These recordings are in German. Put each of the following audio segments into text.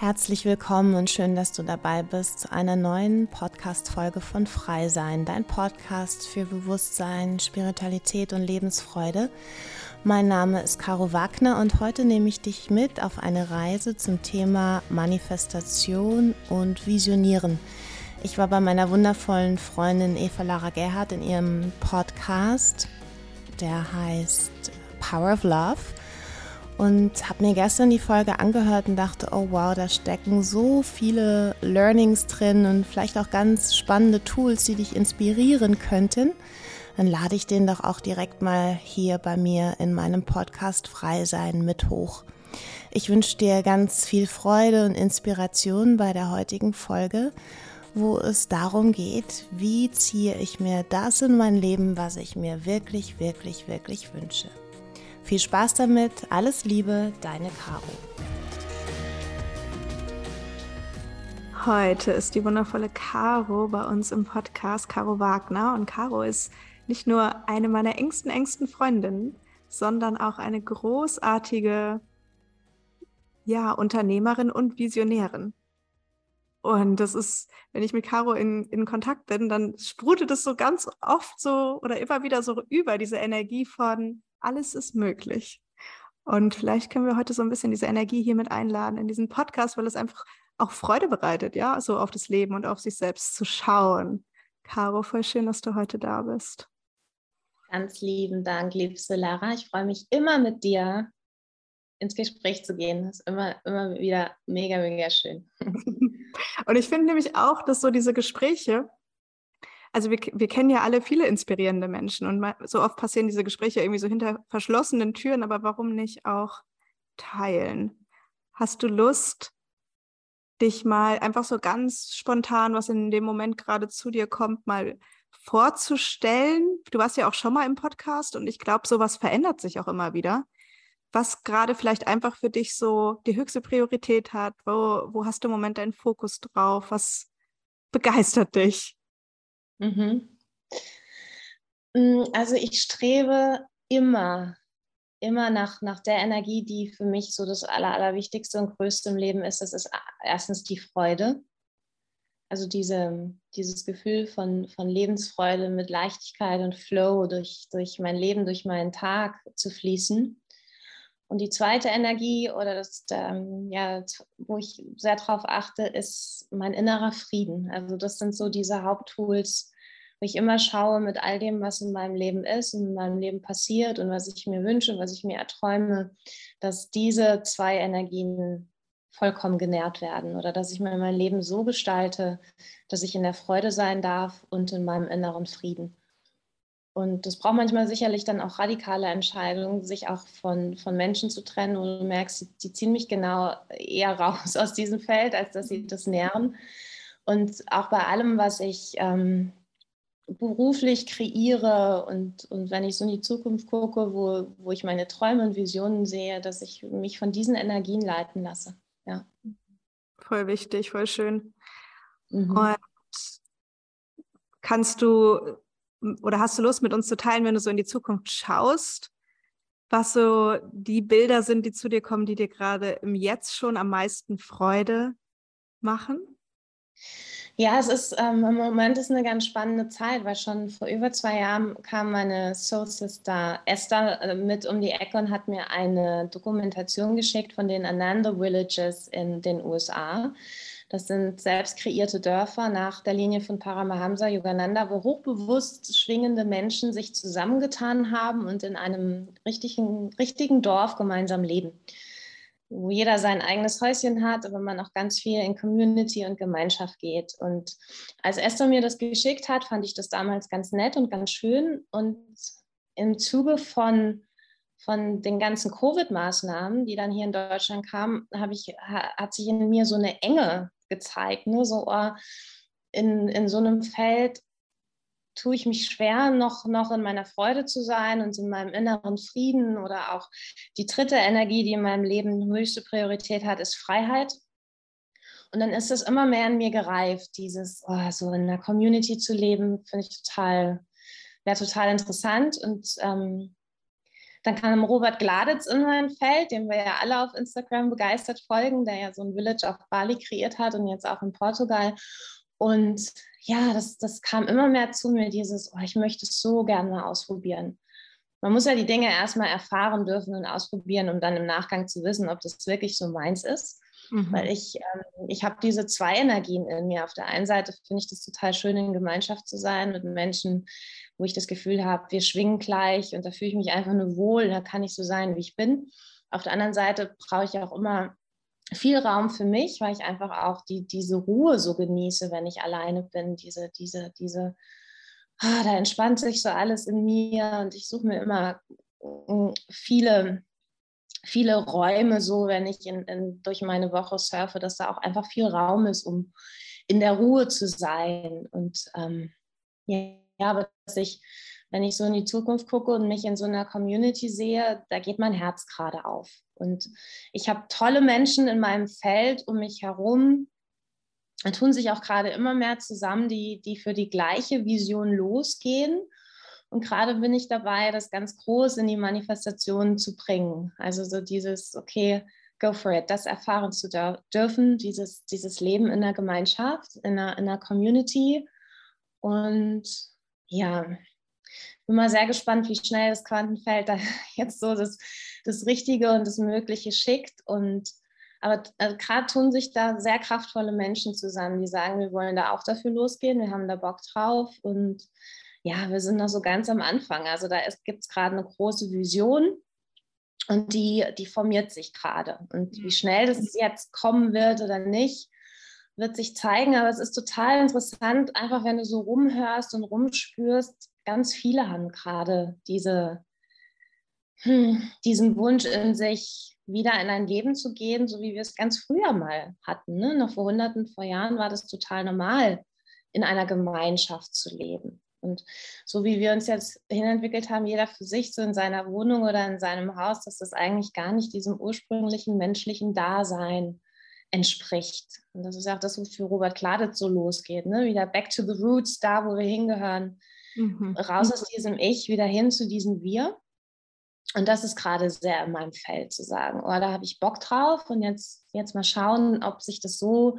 Herzlich willkommen und schön, dass du dabei bist zu einer neuen Podcast-Folge von Frei Sein, dein Podcast für Bewusstsein, Spiritualität und Lebensfreude. Mein Name ist Caro Wagner und heute nehme ich dich mit auf eine Reise zum Thema Manifestation und Visionieren. Ich war bei meiner wundervollen Freundin Eva Lara Gerhardt in ihrem Podcast, der heißt Power of Love und habe mir gestern die Folge angehört und dachte, oh wow, da stecken so viele Learnings drin und vielleicht auch ganz spannende Tools, die dich inspirieren könnten. Dann lade ich den doch auch direkt mal hier bei mir in meinem Podcast Frei sein mit hoch. Ich wünsche dir ganz viel Freude und Inspiration bei der heutigen Folge, wo es darum geht, wie ziehe ich mir das in mein Leben, was ich mir wirklich, wirklich, wirklich wünsche. Viel Spaß damit, alles Liebe, deine Caro. Heute ist die wundervolle Caro bei uns im Podcast, Caro Wagner. Und Caro ist nicht nur eine meiner engsten, engsten Freundinnen, sondern auch eine großartige ja, Unternehmerin und Visionärin. Und das ist, wenn ich mit Caro in, in Kontakt bin, dann sprutet es so ganz oft so oder immer wieder so über diese Energie von, alles ist möglich. Und vielleicht können wir heute so ein bisschen diese Energie hier mit einladen in diesen Podcast, weil es einfach auch Freude bereitet, ja, so auf das Leben und auf sich selbst zu schauen. Caro, voll schön, dass du heute da bist. Ganz lieben Dank, liebste Lara. Ich freue mich immer mit dir ins Gespräch zu gehen. Das ist immer, immer wieder mega, mega schön. und ich finde nämlich auch, dass so diese Gespräche, also wir, wir kennen ja alle viele inspirierende Menschen und so oft passieren diese Gespräche irgendwie so hinter verschlossenen Türen, aber warum nicht auch teilen? Hast du Lust, dich mal einfach so ganz spontan, was in dem Moment gerade zu dir kommt, mal vorzustellen? Du warst ja auch schon mal im Podcast und ich glaube, sowas verändert sich auch immer wieder. Was gerade vielleicht einfach für dich so die höchste Priorität hat, wo, wo hast du im Moment deinen Fokus drauf? Was begeistert dich? Mhm. Mm, also ich strebe immer, immer nach, nach der Energie, die für mich so das Aller, Allerwichtigste und Größte im Leben ist. Das ist erstens die Freude. Also diese, dieses Gefühl von, von Lebensfreude mit Leichtigkeit und Flow durch, durch mein Leben, durch meinen Tag zu fließen. Und die zweite Energie oder das, ähm, ja, wo ich sehr darauf achte, ist mein innerer Frieden. Also das sind so diese Haupttools, wo ich immer schaue mit all dem, was in meinem Leben ist, in meinem Leben passiert und was ich mir wünsche, was ich mir erträume, dass diese zwei Energien vollkommen genährt werden oder dass ich mir mein Leben so gestalte, dass ich in der Freude sein darf und in meinem inneren Frieden. Und das braucht manchmal sicherlich dann auch radikale Entscheidungen, sich auch von, von Menschen zu trennen, wo du merkst, die, die ziehen mich genau eher raus aus diesem Feld, als dass sie das nähren. Und auch bei allem, was ich ähm, beruflich kreiere und, und wenn ich so in die Zukunft gucke, wo, wo ich meine Träume und Visionen sehe, dass ich mich von diesen Energien leiten lasse. Ja. Voll wichtig, voll schön. Mhm. Und kannst du oder hast du Lust mit uns zu teilen, wenn du so in die Zukunft schaust, was so die Bilder sind, die zu dir kommen, die dir gerade im Jetzt schon am meisten Freude machen? Ja, es ist ähm, im Moment ist eine ganz spannende Zeit, weil schon vor über zwei Jahren kam meine Soul Sister Esther äh, mit um die Ecke und hat mir eine Dokumentation geschickt von den Ananda Villages in den USA. Das sind selbst kreierte Dörfer nach der Linie von Paramahamsa Yogananda, wo hochbewusst schwingende Menschen sich zusammengetan haben und in einem richtigen, richtigen Dorf gemeinsam leben. Wo jeder sein eigenes Häuschen hat, aber man auch ganz viel in Community und Gemeinschaft geht. Und als Esther mir das geschickt hat, fand ich das damals ganz nett und ganz schön. Und im Zuge von von den ganzen Covid-Maßnahmen, die dann hier in Deutschland kamen, ich, hat sich in mir so eine Enge gezeigt. Ne? So oh, in, in so einem Feld tue ich mich schwer, noch, noch in meiner Freude zu sein und in meinem inneren Frieden oder auch die dritte Energie, die in meinem Leben höchste Priorität hat, ist Freiheit. Und dann ist es immer mehr in mir gereift, dieses, oh, so in einer Community zu leben, finde ich total, wäre total interessant. Und ähm, Dann kam Robert Gladitz in mein Feld, dem wir ja alle auf Instagram begeistert folgen, der ja so ein Village auf Bali kreiert hat und jetzt auch in Portugal. Und ja, das, das kam immer mehr zu mir, dieses, oh, ich möchte es so gerne mal ausprobieren. Man muss ja die Dinge erstmal erfahren dürfen und ausprobieren, um dann im Nachgang zu wissen, ob das wirklich so meins ist. Mhm. Weil ich, ähm, ich habe diese zwei Energien in mir. Auf der einen Seite finde ich das total schön, in Gemeinschaft zu sein mit Menschen, wo ich das Gefühl habe, wir schwingen gleich und da fühle ich mich einfach nur wohl, da kann ich so sein, wie ich bin. Auf der anderen Seite brauche ich auch immer viel Raum für mich, weil ich einfach auch die, diese Ruhe so genieße, wenn ich alleine bin. Diese, diese, diese, ah, da entspannt sich so alles in mir und ich suche mir immer mm, viele viele Räume so, wenn ich in, in, durch meine Woche surfe, dass da auch einfach viel Raum ist, um in der Ruhe zu sein. Und ähm, ja, aber dass ich, wenn ich so in die Zukunft gucke und mich in so einer Community sehe, da geht mein Herz gerade auf. Und ich habe tolle Menschen in meinem Feld um mich herum. Da tun sich auch gerade immer mehr zusammen, die, die für die gleiche Vision losgehen und gerade bin ich dabei, das ganz groß in die Manifestation zu bringen. Also so dieses, okay, go for it, das erfahren zu dürfen, dieses, dieses Leben in der Gemeinschaft, in einer, in einer Community. Und ja, bin mal sehr gespannt, wie schnell das Quantenfeld da jetzt so das, das Richtige und das Mögliche schickt. Und aber also gerade tun sich da sehr kraftvolle Menschen zusammen, die sagen, wir wollen da auch dafür losgehen, wir haben da Bock drauf und ja, wir sind noch so ganz am Anfang. Also da gibt es gerade eine große Vision und die, die formiert sich gerade. Und wie schnell das jetzt kommen wird oder nicht, wird sich zeigen. Aber es ist total interessant, einfach wenn du so rumhörst und rumspürst, ganz viele haben gerade diese, hm, diesen Wunsch in sich, wieder in ein Leben zu gehen, so wie wir es ganz früher mal hatten. Ne? Noch vor Hunderten, vor Jahren war das total normal, in einer Gemeinschaft zu leben. Und so wie wir uns jetzt hinentwickelt haben, jeder für sich, so in seiner Wohnung oder in seinem Haus, dass das eigentlich gar nicht diesem ursprünglichen menschlichen Dasein entspricht. Und das ist auch das, wofür Robert Kladitz so losgeht. Ne? Wieder back to the roots, da wo wir hingehören. Mhm. Raus aus diesem Ich, wieder hin zu diesem Wir. Und das ist gerade sehr in meinem Feld zu sagen, oh, da habe ich Bock drauf und jetzt, jetzt mal schauen, ob sich das so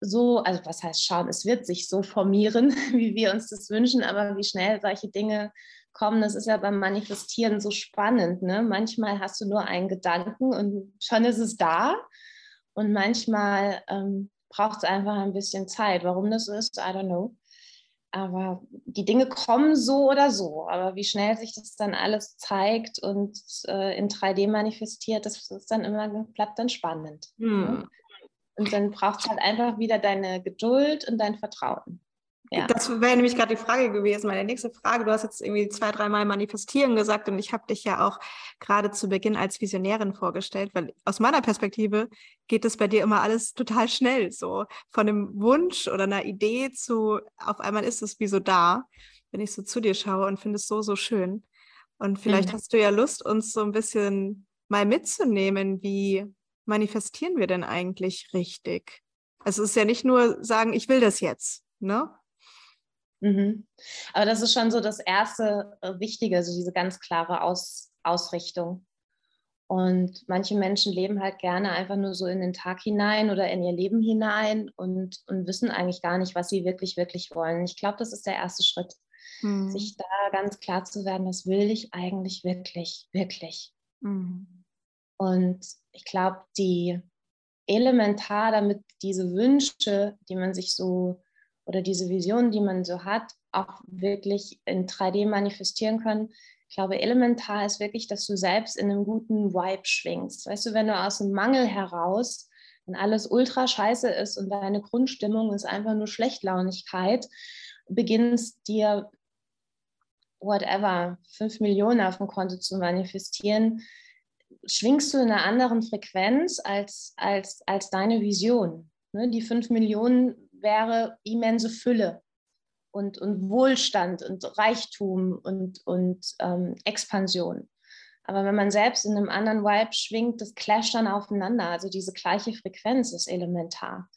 so, also was heißt schauen, es wird sich so formieren, wie wir uns das wünschen, aber wie schnell solche Dinge kommen, das ist ja beim Manifestieren so spannend. Ne? Manchmal hast du nur einen Gedanken und schon ist es da und manchmal ähm, braucht es einfach ein bisschen Zeit. Warum das so ist, I don't know. Aber die Dinge kommen so oder so. Aber wie schnell sich das dann alles zeigt und äh, in 3D manifestiert, das ist dann immer, bleibt dann spannend. Ne? Hm. Und dann braucht es halt einfach wieder deine Geduld und dein Vertrauen. Ja. Das wäre nämlich gerade die Frage gewesen, meine nächste Frage. Du hast jetzt irgendwie zwei, dreimal manifestieren gesagt und ich habe dich ja auch gerade zu Beginn als Visionärin vorgestellt, weil aus meiner Perspektive geht es bei dir immer alles total schnell, so von einem Wunsch oder einer Idee zu, auf einmal ist es wie so da, wenn ich so zu dir schaue und finde es so, so schön. Und vielleicht mhm. hast du ja Lust, uns so ein bisschen mal mitzunehmen, wie manifestieren wir denn eigentlich richtig? Also es ist ja nicht nur sagen, ich will das jetzt, ne? Mhm. Aber das ist schon so das erste äh, Wichtige, so diese ganz klare Aus Ausrichtung. Und manche Menschen leben halt gerne einfach nur so in den Tag hinein oder in ihr Leben hinein und, und wissen eigentlich gar nicht, was sie wirklich, wirklich wollen. Ich glaube, das ist der erste Schritt, mhm. sich da ganz klar zu werden, was will ich eigentlich wirklich, wirklich. Mhm. Und ich glaube, die elementar, damit diese Wünsche, die man sich so oder diese Visionen, die man so hat, auch wirklich in 3D manifestieren können. Ich glaube, elementar ist wirklich, dass du selbst in einem guten Vibe schwingst. Weißt du, wenn du aus dem Mangel heraus, wenn alles ultra scheiße ist und deine Grundstimmung ist einfach nur Schlechtlaunigkeit, beginnst dir whatever, fünf Millionen auf dem Konto zu manifestieren, schwingst du in einer anderen Frequenz als, als, als deine Vision. Ne? Die fünf Millionen wäre immense Fülle und, und Wohlstand und Reichtum und, und ähm, Expansion. Aber wenn man selbst in einem anderen Vibe schwingt, das clasht dann aufeinander. Also diese gleiche Frequenz ist elementar.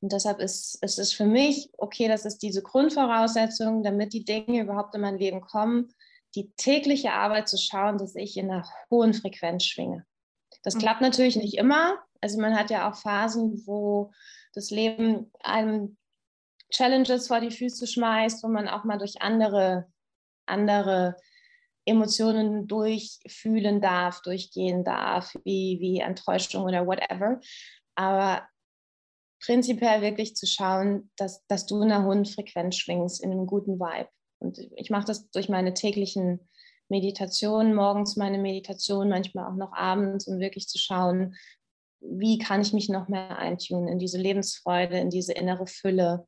Und deshalb ist, ist es für mich, okay, das ist diese Grundvoraussetzung, damit die Dinge überhaupt in mein Leben kommen, die tägliche Arbeit zu schauen, dass ich in einer hohen Frequenz schwinge. Das mhm. klappt natürlich nicht immer. Also man hat ja auch Phasen, wo das Leben einem Challenges vor die Füße schmeißt, wo man auch mal durch andere, andere Emotionen durchfühlen darf, durchgehen darf, wie, wie Enttäuschung oder whatever. Aber prinzipiell wirklich zu schauen, dass, dass du in einer hohen Frequenz schwingst, in einem guten Vibe. Und ich mache das durch meine täglichen Meditationen, morgens meine Meditation, manchmal auch noch abends, um wirklich zu schauen, wie kann ich mich noch mehr eintunen in diese Lebensfreude, in diese innere Fülle,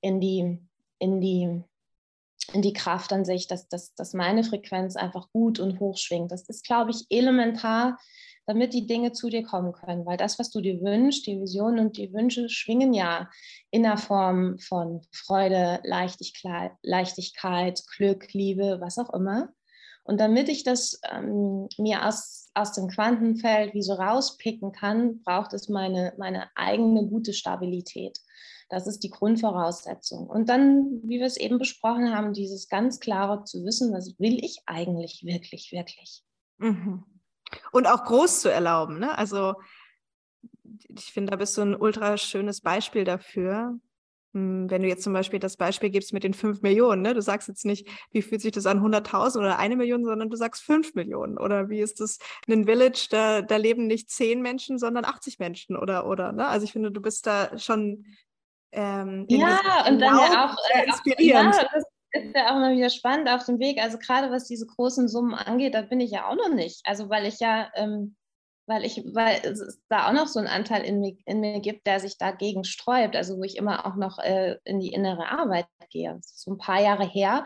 in die, in die, in die Kraft an sich, dass, dass, dass meine Frequenz einfach gut und hoch schwingt. Das ist, glaube ich, elementar, damit die Dinge zu dir kommen können. Weil das, was du dir wünschst, die Visionen und die Wünsche schwingen ja in der Form von Freude, Leichtigkeit, Glück, Liebe, was auch immer. Und damit ich das ähm, mir aus, aus dem Quantenfeld wie so rauspicken kann, braucht es meine, meine eigene gute Stabilität. Das ist die Grundvoraussetzung. Und dann, wie wir es eben besprochen haben, dieses ganz klare zu wissen, was will ich eigentlich wirklich, wirklich. Mhm. Und auch groß zu erlauben. Ne? Also ich finde, da bist du ein ultra schönes Beispiel dafür. Hm, wenn du jetzt zum Beispiel das Beispiel gibst mit den 5 Millionen, ne? du sagst jetzt nicht, wie fühlt sich das an, 100.000 oder eine Million, sondern du sagst 5 Millionen. Oder wie ist das in einem Village, da, da leben nicht 10 Menschen, sondern 80 Menschen oder, oder, ne? Also ich finde, du bist da schon ähm, ja, und dann ja auch äh, inspirierend. Ja, das ist ja auch mal wieder spannend auf dem Weg. Also gerade was diese großen Summen angeht, da bin ich ja auch noch nicht. Also weil ich ja ähm, weil ich, weil es da auch noch so einen Anteil in mir, in mir gibt, der sich dagegen sträubt, also wo ich immer auch noch äh, in die innere Arbeit gehe. So ein paar Jahre her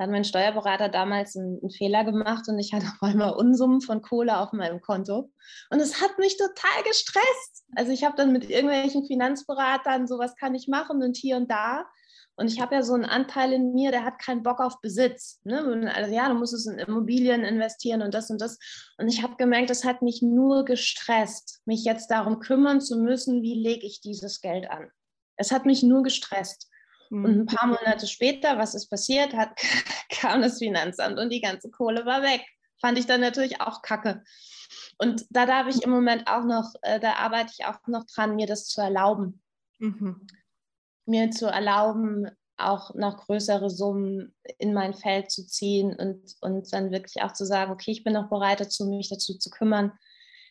hat mein Steuerberater damals einen, einen Fehler gemacht und ich hatte auf einmal Unsummen von Kohle auf meinem Konto. Und es hat mich total gestresst. Also ich habe dann mit irgendwelchen Finanzberatern, sowas kann ich machen und hier und da. Und ich habe ja so einen Anteil in mir, der hat keinen Bock auf Besitz. Ne? Also, ja, du musst es in Immobilien investieren und das und das. Und ich habe gemerkt, das hat mich nur gestresst, mich jetzt darum kümmern zu müssen, wie lege ich dieses Geld an. Es hat mich nur gestresst. Mhm. Und ein paar Monate später, was ist passiert, hat, kam das Finanzamt und die ganze Kohle war weg. Fand ich dann natürlich auch kacke. Und da darf ich im Moment auch noch, äh, da arbeite ich auch noch dran, mir das zu erlauben. Mhm mir zu erlauben, auch noch größere Summen in mein Feld zu ziehen und, und dann wirklich auch zu sagen, okay, ich bin noch bereit dazu, mich dazu zu kümmern.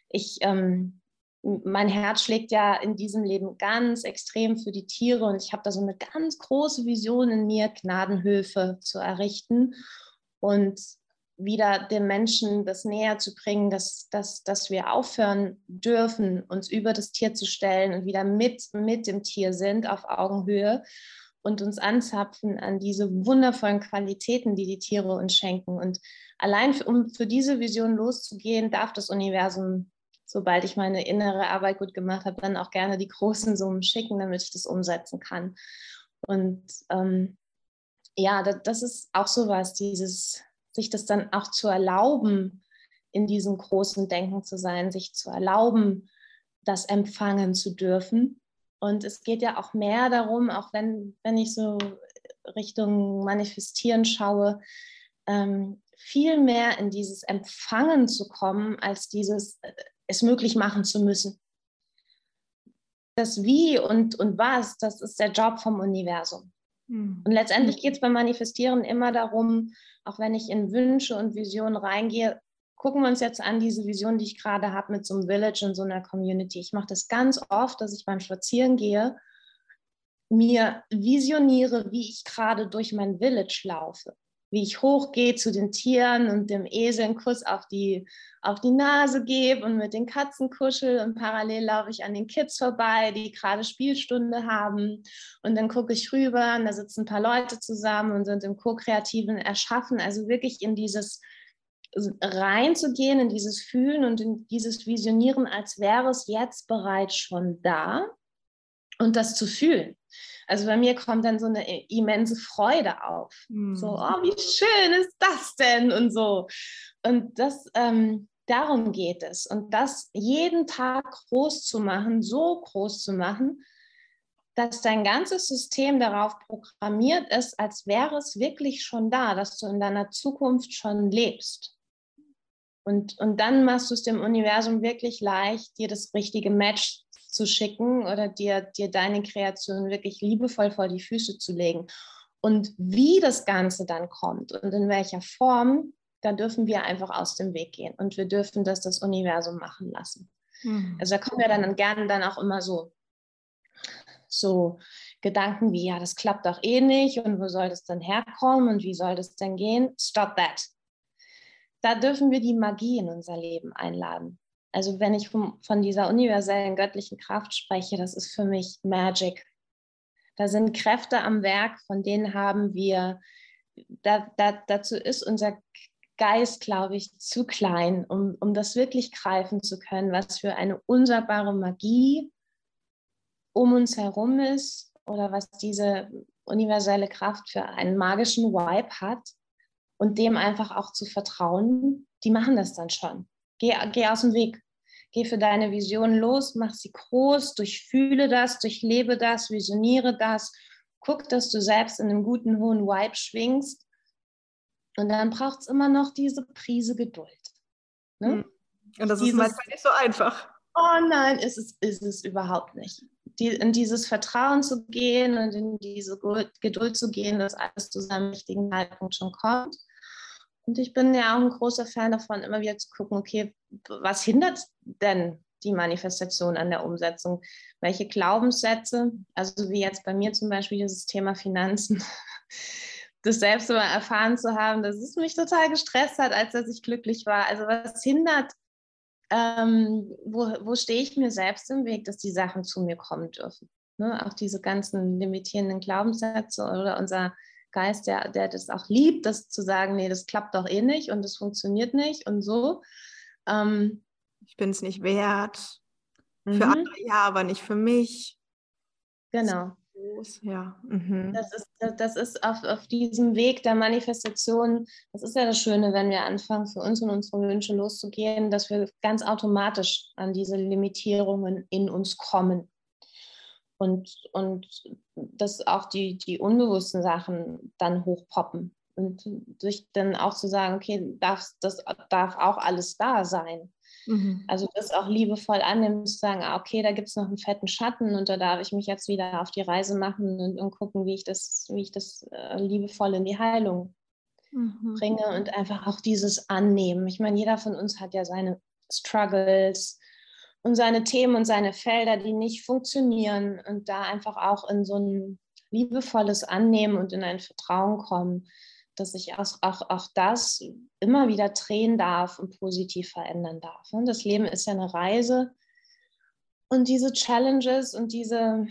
Ich, ähm, mein Herz schlägt ja in diesem Leben ganz extrem für die Tiere und ich habe da so eine ganz große Vision in mir, Gnadenhöfe zu errichten und wieder den Menschen das näher zu bringen, dass, dass, dass wir aufhören dürfen, uns über das Tier zu stellen und wieder mit, mit dem Tier sind auf Augenhöhe und uns anzapfen an diese wundervollen Qualitäten, die die Tiere uns schenken. Und allein für, um für diese Vision loszugehen, darf das Universum, sobald ich meine innere Arbeit gut gemacht habe, dann auch gerne die großen Summen schicken, damit ich das umsetzen kann. Und ähm, ja, das, das ist auch so was, dieses sich das dann auch zu erlauben, in diesem großen Denken zu sein, sich zu erlauben, das empfangen zu dürfen. Und es geht ja auch mehr darum, auch wenn, wenn ich so Richtung Manifestieren schaue, ähm, viel mehr in dieses Empfangen zu kommen, als dieses äh, es möglich machen zu müssen. Das Wie und, und was, das ist der Job vom Universum. Hm. Und letztendlich geht es beim Manifestieren immer darum, auch wenn ich in Wünsche und Visionen reingehe, gucken wir uns jetzt an diese Vision, die ich gerade habe mit so einem Village und so einer Community. Ich mache das ganz oft, dass ich beim Spazieren gehe, mir visioniere, wie ich gerade durch mein Village laufe wie ich hochgehe zu den Tieren und dem Esel einen Kuss auf die, auf die Nase gebe und mit den Katzen kuschel und parallel laufe ich an den Kids vorbei, die gerade Spielstunde haben. Und dann gucke ich rüber und da sitzen ein paar Leute zusammen und sind im ko-kreativen Erschaffen, also wirklich in dieses reinzugehen, in dieses Fühlen und in dieses Visionieren, als wäre es jetzt bereits schon da und das zu fühlen. Also bei mir kommt dann so eine immense Freude auf. Mhm. So, oh, wie schön ist das denn und so. Und das, ähm, darum geht es. Und das jeden Tag groß zu machen, so groß zu machen, dass dein ganzes System darauf programmiert ist, als wäre es wirklich schon da, dass du in deiner Zukunft schon lebst. Und, und dann machst du es dem Universum wirklich leicht, dir das richtige Match zu schicken oder dir, dir deine Kreation wirklich liebevoll vor die Füße zu legen. Und wie das Ganze dann kommt und in welcher Form, da dürfen wir einfach aus dem Weg gehen. Und wir dürfen das das Universum machen lassen. Mhm. Also da kommen ja dann gerne dann auch immer so, so Gedanken wie, ja, das klappt doch eh nicht und wo soll das denn herkommen und wie soll das denn gehen? Stop that. Da dürfen wir die Magie in unser Leben einladen. Also wenn ich von, von dieser universellen göttlichen Kraft spreche, das ist für mich Magic. Da sind Kräfte am Werk, von denen haben wir, da, da, dazu ist unser Geist, glaube ich, zu klein, um, um das wirklich greifen zu können, was für eine unsagbare Magie um uns herum ist oder was diese universelle Kraft für einen magischen Vibe hat und dem einfach auch zu vertrauen, die machen das dann schon. Geh, geh aus dem Weg. Geh für deine Vision los, mach sie groß, durchfühle das, durchlebe das, visioniere das. Guck, dass du selbst in einem guten, hohen Vibe schwingst. Und dann braucht es immer noch diese Prise Geduld. Ne? Hm. Und das dieses, ist manchmal nicht so einfach. Oh nein, ist es, ist es überhaupt nicht. Die, in dieses Vertrauen zu gehen und in diese Geduld zu gehen, dass alles zu seinem richtigen Zeitpunkt schon kommt. Und ich bin ja auch ein großer Fan davon, immer wieder zu gucken, okay, was hindert denn die Manifestation an der Umsetzung? Welche Glaubenssätze, also wie jetzt bei mir zum Beispiel dieses Thema Finanzen, das selbst mal erfahren zu haben, dass es mich total gestresst hat, als dass ich glücklich war. Also was hindert, ähm, wo, wo stehe ich mir selbst im Weg, dass die Sachen zu mir kommen dürfen? Ne? Auch diese ganzen limitierenden Glaubenssätze oder unser Geist, der, der das auch liebt, das zu sagen, nee, das klappt doch eh nicht und das funktioniert nicht und so. Ähm, ich bin es nicht wert. Mhm. Für andere ja, aber nicht für mich. Genau. Ja. Mhm. Das ist, das ist auf, auf diesem Weg der Manifestation, das ist ja das Schöne, wenn wir anfangen, für uns und unsere Wünsche loszugehen, dass wir ganz automatisch an diese Limitierungen in uns kommen und, und dass auch die, die unbewussten Sachen dann hochpoppen. Und durch dann auch zu sagen, okay, darf, das darf auch alles da sein. Mhm. Also das auch liebevoll annehmen, zu sagen, ah, okay, da gibt es noch einen fetten Schatten und da darf ich mich jetzt wieder auf die Reise machen und, und gucken, wie ich das, wie ich das äh, liebevoll in die Heilung mhm. bringe und einfach auch dieses Annehmen. Ich meine, jeder von uns hat ja seine Struggles, und seine Themen und seine Felder, die nicht funktionieren und da einfach auch in so ein liebevolles Annehmen und in ein Vertrauen kommen, dass ich auch, auch, auch das immer wieder drehen darf und positiv verändern darf. Das Leben ist ja eine Reise und diese Challenges und diese,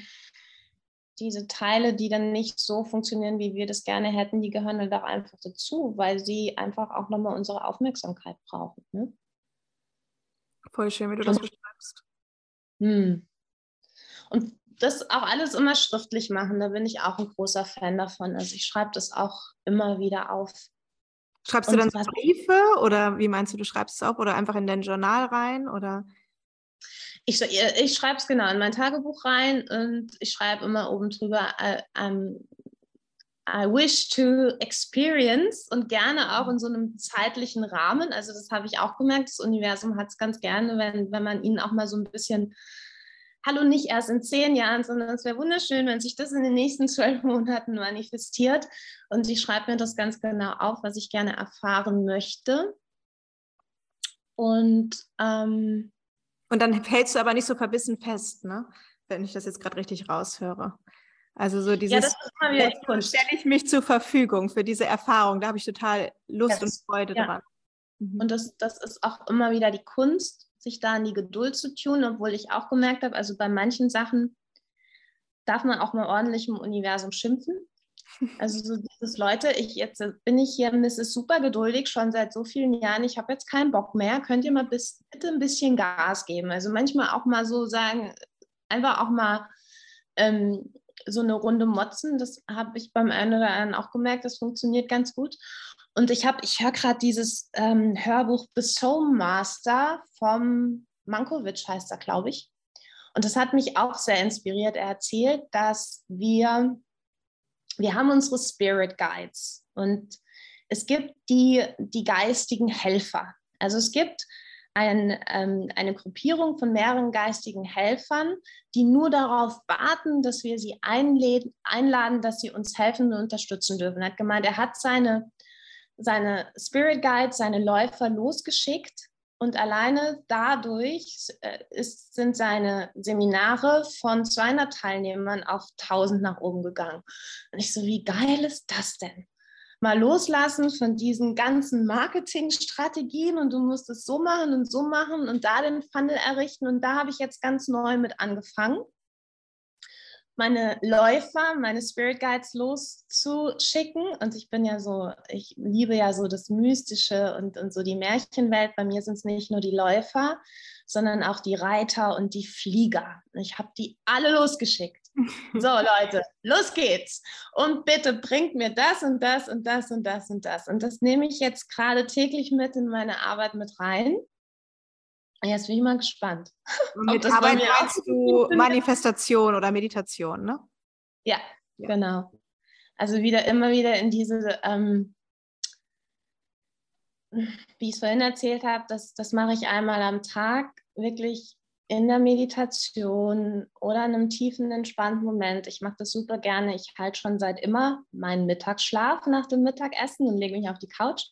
diese Teile, die dann nicht so funktionieren, wie wir das gerne hätten, die gehören halt auch einfach dazu, weil sie einfach auch nochmal unsere Aufmerksamkeit brauchen. Ne? Voll schön, wie du das beschreibst. Hm. Und das auch alles immer schriftlich machen, da bin ich auch ein großer Fan davon. Also ich schreibe das auch immer wieder auf. Schreibst du dann Briefe oder wie meinst du, du schreibst es auch oder einfach in dein Journal rein oder? Ich, ich schreibe es genau in mein Tagebuch rein und ich schreibe immer oben drüber, äh, ähm, I wish to experience und gerne auch in so einem zeitlichen Rahmen. Also das habe ich auch gemerkt. Das Universum hat es ganz gerne, wenn, wenn man ihnen auch mal so ein bisschen, hallo, nicht erst in zehn Jahren, sondern es wäre wunderschön, wenn sich das in den nächsten zwölf Monaten manifestiert. Und ich schreibe mir das ganz genau auf, was ich gerne erfahren möchte. Und, ähm, und dann hältst du aber nicht so verbissen fest, ne? wenn ich das jetzt gerade richtig raushöre. Also so dieses, ja, das ist stelle ich mich zur Verfügung für diese Erfahrung. Da habe ich total Lust yes. und Freude ja. dran. Mhm. Und das, das ist auch immer wieder die Kunst, sich da in die Geduld zu tun, obwohl ich auch gemerkt habe, also bei manchen Sachen darf man auch mal ordentlich im Universum schimpfen. Also so dieses Leute, ich jetzt bin ich hier, Mrs. super geduldig schon seit so vielen Jahren, ich habe jetzt keinen Bock mehr, könnt ihr mal bis, bitte ein bisschen Gas geben. Also manchmal auch mal so sagen, einfach auch mal ähm, so eine Runde motzen. Das habe ich beim einen oder anderen auch gemerkt, das funktioniert ganz gut. Und ich habe, ich höre gerade dieses ähm, Hörbuch The Soul Master vom Mankovic heißt er, glaube ich. Und das hat mich auch sehr inspiriert. Er erzählt, dass wir, wir haben unsere Spirit Guides und es gibt die, die geistigen Helfer. Also es gibt ein, ähm, eine Gruppierung von mehreren geistigen Helfern, die nur darauf warten, dass wir sie einladen, einladen dass sie uns helfen und unterstützen dürfen. Er hat gemeint, er hat seine, seine Spirit Guides, seine Läufer losgeschickt und alleine dadurch äh, ist, sind seine Seminare von 200 Teilnehmern auf 1000 nach oben gegangen. Und ich so, wie geil ist das denn? Mal loslassen von diesen ganzen Marketingstrategien und du musst es so machen und so machen und da den Funnel errichten. Und da habe ich jetzt ganz neu mit angefangen, meine Läufer, meine Spirit Guides loszuschicken. Und ich bin ja so, ich liebe ja so das Mystische und, und so die Märchenwelt. Bei mir sind es nicht nur die Läufer, sondern auch die Reiter und die Flieger. Ich habe die alle losgeschickt. So, Leute, los geht's. Und bitte bringt mir das und das und das und das und das. Und das nehme ich jetzt gerade täglich mit in meine Arbeit mit rein. Jetzt bin ich mal gespannt. Und mit Arbeit meinst du Manifestation oder Meditation, ne? Ja, ja, genau. Also wieder immer wieder in diese, ähm, wie ich es vorhin erzählt habe, das, das mache ich einmal am Tag, wirklich in der Meditation oder in einem tiefen, entspannten Moment. Ich mache das super gerne. Ich halte schon seit immer meinen Mittagsschlaf nach dem Mittagessen und lege mich auf die Couch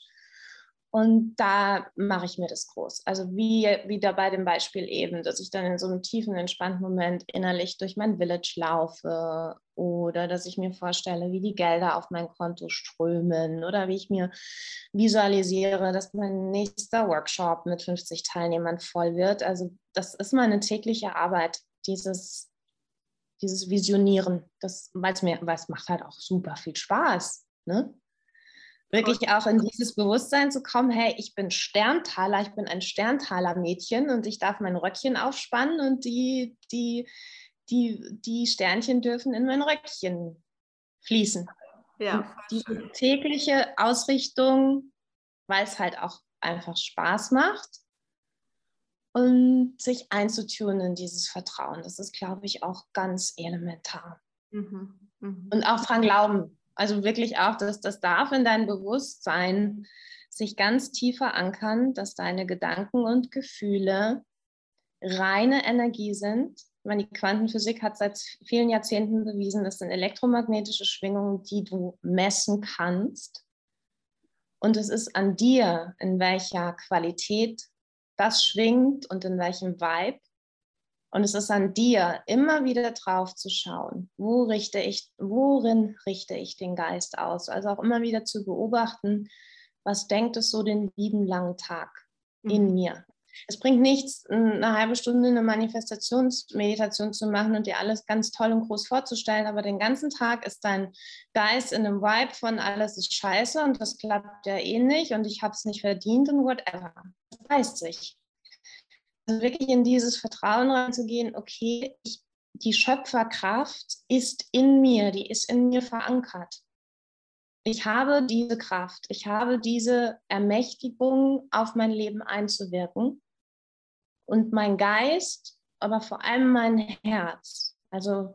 und da mache ich mir das groß. Also wie wieder bei dem Beispiel eben, dass ich dann in so einem tiefen, entspannten Moment innerlich durch mein Village laufe oder dass ich mir vorstelle, wie die Gelder auf mein Konto strömen oder wie ich mir visualisiere, dass mein nächster Workshop mit 50 Teilnehmern voll wird. Also das ist meine tägliche Arbeit, dieses, dieses Visionieren, weil es mir, weil es macht halt auch super viel Spaß. Ne? Wirklich auch in dieses Bewusstsein zu kommen, hey, ich bin Sterntaler, ich bin ein Sterntaler Mädchen und ich darf mein Röckchen aufspannen und die, die, die, die Sternchen dürfen in mein Röckchen fließen. Ja. diese tägliche Ausrichtung, weil es halt auch einfach Spaß macht und sich einzutun in dieses Vertrauen, das ist, glaube ich, auch ganz elementar. Mhm. Mhm. Und auch dran glauben, also wirklich auch, dass das darf in dein Bewusstsein sich ganz tief verankern, dass deine Gedanken und Gefühle reine Energie sind. Ich meine, die Quantenphysik hat seit vielen Jahrzehnten bewiesen, das sind elektromagnetische Schwingungen, die du messen kannst. Und es ist an dir, in welcher Qualität das schwingt und in welchem Vibe. Und es ist an dir, immer wieder drauf zu schauen, wo richte ich, worin richte ich den Geist aus? Also auch immer wieder zu beobachten, was denkt es so den lieben langen Tag in mhm. mir? Es bringt nichts, eine halbe Stunde eine Manifestationsmeditation zu machen und dir alles ganz toll und groß vorzustellen, aber den ganzen Tag ist dein Geist in einem Vibe von alles ist scheiße und das klappt ja eh nicht und ich habe es nicht verdient und whatever. Das weiß sich. Also wirklich in dieses Vertrauen reinzugehen, okay, ich, die Schöpferkraft ist in mir, die ist in mir verankert. Ich habe diese Kraft, ich habe diese Ermächtigung, auf mein Leben einzuwirken. Und mein Geist, aber vor allem mein Herz. Also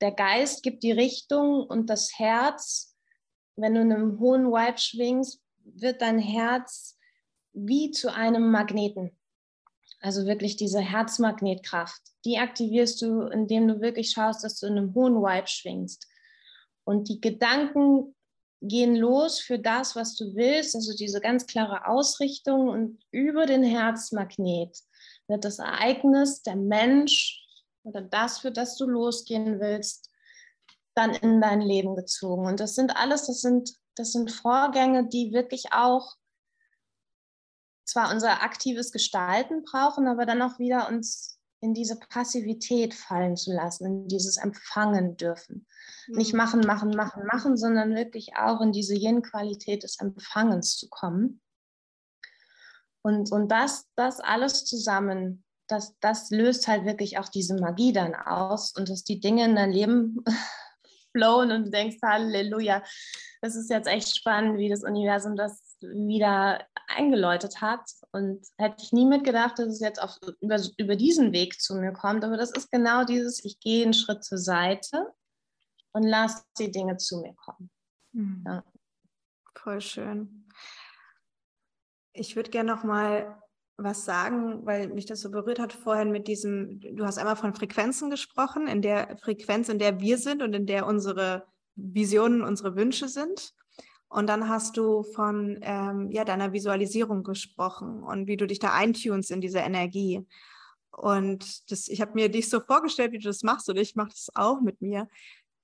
der Geist gibt die Richtung und das Herz, wenn du in einem hohen Vibe schwingst, wird dein Herz wie zu einem Magneten. Also wirklich diese Herzmagnetkraft, die aktivierst du, indem du wirklich schaust, dass du in einem hohen Vibe schwingst. Und die Gedanken gehen los für das, was du willst, also diese ganz klare Ausrichtung und über den Herzmagnet wird das Ereignis, der Mensch oder das, für das du losgehen willst, dann in dein Leben gezogen. Und das sind alles, das sind, das sind Vorgänge, die wirklich auch zwar unser aktives Gestalten brauchen, aber dann auch wieder uns in diese Passivität fallen zu lassen, in dieses Empfangen dürfen. Mhm. Nicht machen, machen, machen, machen, sondern wirklich auch in diese Yin-Qualität des Empfangens zu kommen. Und, und das, das alles zusammen, das, das löst halt wirklich auch diese Magie dann aus und dass die Dinge in dein Leben flowen und du denkst, Halleluja, das ist jetzt echt spannend, wie das Universum das wieder eingeläutet hat. Und hätte ich nie mitgedacht, dass es jetzt auf, über, über diesen Weg zu mir kommt. Aber das ist genau dieses, ich gehe einen Schritt zur Seite und lasse die Dinge zu mir kommen. Mhm. Ja. Voll schön. Ich würde gerne noch mal was sagen, weil mich das so berührt hat vorhin mit diesem, du hast einmal von Frequenzen gesprochen, in der Frequenz, in der wir sind und in der unsere Visionen, unsere Wünsche sind. Und dann hast du von ähm, ja, deiner Visualisierung gesprochen und wie du dich da eintunst in diese Energie. Und das, ich habe mir dich so vorgestellt, wie du das machst, und ich mache das auch mit mir,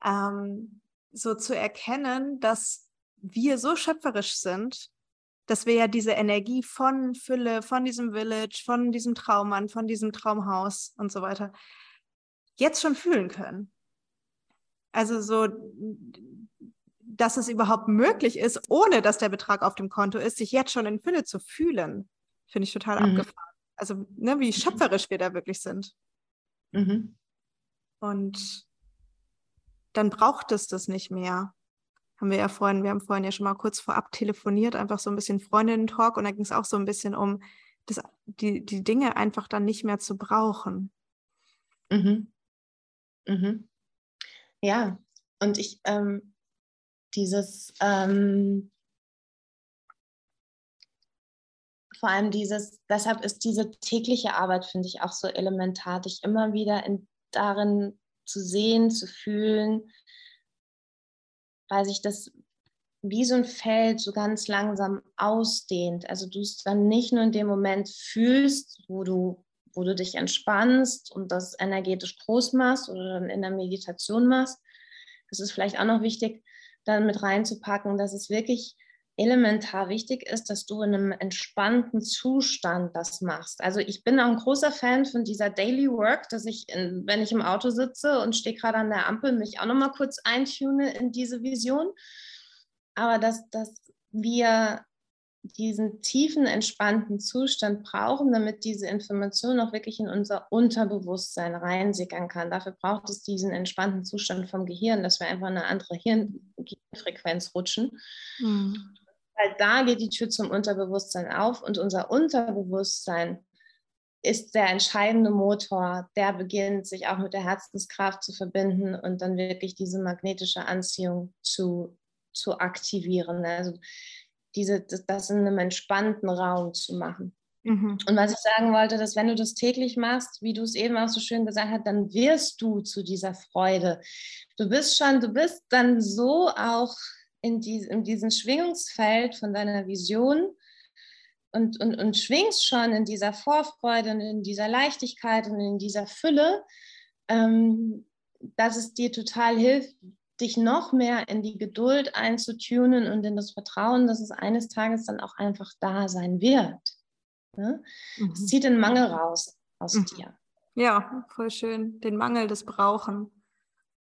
ähm, so zu erkennen, dass wir so schöpferisch sind, dass wir ja diese Energie von Fülle, von diesem Village, von diesem Traummann, von diesem Traumhaus und so weiter jetzt schon fühlen können. Also so, dass es überhaupt möglich ist, ohne dass der Betrag auf dem Konto ist, sich jetzt schon in Fülle zu fühlen, finde ich total mhm. abgefahren. Also ne, wie schöpferisch wir da wirklich sind. Mhm. Und dann braucht es das nicht mehr haben wir ja vorhin, wir haben vorhin ja schon mal kurz vorab telefoniert, einfach so ein bisschen Freundinnen-Talk und da ging es auch so ein bisschen um, das, die, die Dinge einfach dann nicht mehr zu brauchen. Mhm. Mhm. Ja, und ich, ähm, dieses, ähm, vor allem dieses, deshalb ist diese tägliche Arbeit, finde ich, auch so elementar, dich immer wieder in, darin zu sehen, zu fühlen, weil sich das wie so ein Feld so ganz langsam ausdehnt. Also du es dann nicht nur in dem Moment fühlst, wo du, wo du dich entspannst und das energetisch groß machst oder dann in der Meditation machst. Das ist vielleicht auch noch wichtig, dann mit reinzupacken, dass es wirklich elementar wichtig ist, dass du in einem entspannten Zustand das machst. Also ich bin auch ein großer Fan von dieser Daily Work, dass ich, in, wenn ich im Auto sitze und stehe gerade an der Ampel, mich auch noch mal kurz eintune in diese Vision. Aber dass, dass wir diesen tiefen, entspannten Zustand brauchen, damit diese Information auch wirklich in unser Unterbewusstsein reinsickern kann. Dafür braucht es diesen entspannten Zustand vom Gehirn, dass wir einfach eine andere Hirnfrequenz rutschen. Mhm weil da geht die Tür zum Unterbewusstsein auf und unser Unterbewusstsein ist der entscheidende Motor, der beginnt, sich auch mit der Herzenskraft zu verbinden und dann wirklich diese magnetische Anziehung zu, zu aktivieren. Also diese, das, in einem entspannten Raum zu machen. Mhm. Und was ich sagen wollte, dass wenn du das täglich machst, wie du es eben auch so schön gesagt hast, dann wirst du zu dieser Freude. Du bist schon, du bist dann so auch in, die, in diesem Schwingungsfeld von deiner Vision und, und, und schwingst schon in dieser Vorfreude und in dieser Leichtigkeit und in dieser Fülle, ähm, dass es dir total hilft, dich noch mehr in die Geduld einzutunen und in das Vertrauen, dass es eines Tages dann auch einfach da sein wird. Ne? Mhm. Es zieht den Mangel raus aus mhm. dir. Ja, voll schön. Den Mangel, das Brauchen.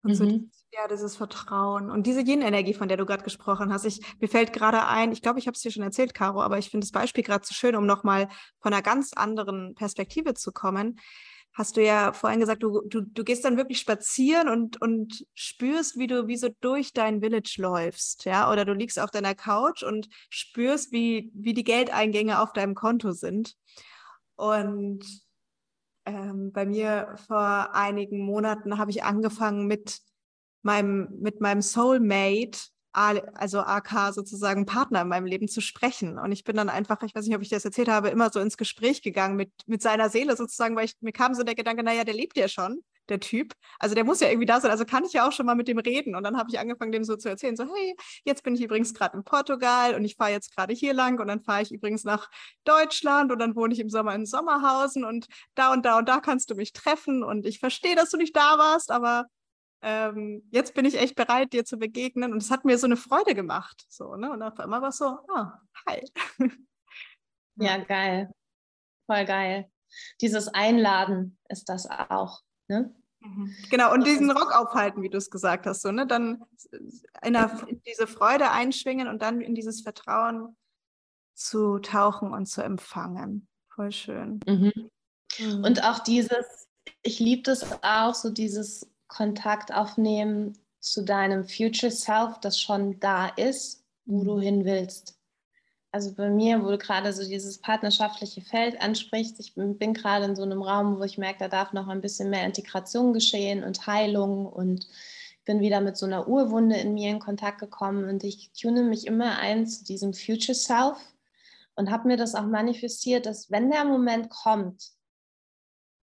Und so mhm. ja, dieses Vertrauen und diese Yin-Energie, von der du gerade gesprochen hast. Ich, mir fällt gerade ein, ich glaube, ich habe es dir schon erzählt, Caro, aber ich finde das Beispiel gerade so schön, um nochmal von einer ganz anderen Perspektive zu kommen. Hast du ja vorhin gesagt, du, du, du gehst dann wirklich spazieren und, und spürst, wie du wie so durch dein Village läufst, ja, oder du liegst auf deiner Couch und spürst, wie, wie die Geldeingänge auf deinem Konto sind. Und ähm, bei mir vor einigen Monaten habe ich angefangen mit meinem, mit meinem Soulmate, also AK sozusagen Partner in meinem Leben zu sprechen. Und ich bin dann einfach, ich weiß nicht, ob ich das erzählt habe, immer so ins Gespräch gegangen mit, mit seiner Seele sozusagen, weil ich, mir kam so der Gedanke, naja, der lebt ja schon der Typ. Also der muss ja irgendwie da sein. Also kann ich ja auch schon mal mit dem reden. Und dann habe ich angefangen, dem so zu erzählen, so, hey, jetzt bin ich übrigens gerade in Portugal und ich fahre jetzt gerade hier lang und dann fahre ich übrigens nach Deutschland und dann wohne ich im Sommer in Sommerhausen und da und da und da kannst du mich treffen. Und ich verstehe, dass du nicht da warst, aber ähm, jetzt bin ich echt bereit, dir zu begegnen. Und es hat mir so eine Freude gemacht. So, ne? Und auf einmal war es so, ah, hi. ja, geil. Voll geil. Dieses Einladen ist das auch. Ne? Mhm. Genau, und diesen Rock aufhalten, wie du es gesagt hast, so, ne? dann in, der, in, diese Freude einschwingen und dann in dieses Vertrauen zu tauchen und zu empfangen. Voll schön. Mhm. Mhm. Und auch dieses, ich liebe das auch, so dieses Kontakt aufnehmen zu deinem Future Self, das schon da ist, wo du hin willst. also bei mir, wo du gerade so dieses partnerschaftliche Feld ansprichst, ich bin, bin gerade in so einem Raum, wo ich merke, da darf noch ein bisschen mehr Integration geschehen und Heilung und bin wieder mit so einer Urwunde in mir in Kontakt gekommen und ich tune mich immer ein zu diesem Future Self und habe mir das auch manifestiert, dass wenn der Moment kommt,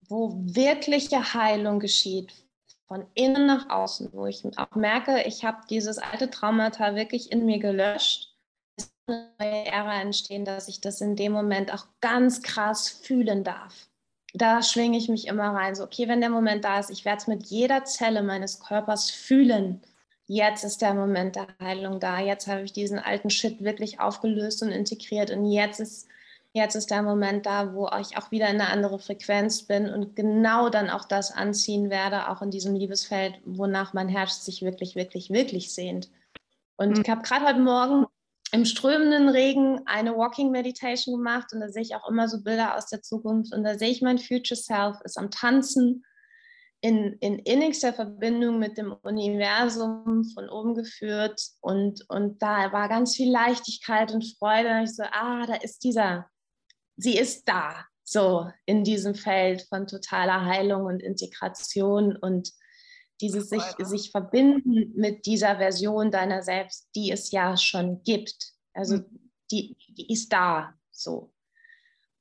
wo wirkliche Heilung geschieht, von innen nach außen, wo ich auch merke, ich habe dieses alte Traumata wirklich in mir gelöscht, ist eine neue Ära entstehen, dass ich das in dem Moment auch ganz krass fühlen darf. Da schwinge ich mich immer rein, so okay, wenn der Moment da ist, ich werde es mit jeder Zelle meines Körpers fühlen. Jetzt ist der Moment der Heilung da. Jetzt habe ich diesen alten Shit wirklich aufgelöst und integriert und jetzt ist jetzt ist der Moment da, wo ich auch wieder in eine andere Frequenz bin und genau dann auch das anziehen werde, auch in diesem Liebesfeld, wonach mein Herz sich wirklich, wirklich, wirklich sehnt. Und mhm. ich habe gerade heute Morgen im strömenden Regen eine Walking Meditation gemacht und da sehe ich auch immer so Bilder aus der Zukunft und da sehe ich mein Future Self ist am Tanzen in, in innigster Verbindung mit dem Universum von oben geführt und, und da war ganz viel Leichtigkeit und Freude und ich so, ah, da ist dieser, sie ist da, so in diesem Feld von totaler Heilung und Integration und dieses sich, sich verbinden mit dieser Version deiner selbst, die es ja schon gibt. Also mhm. die, die ist da so.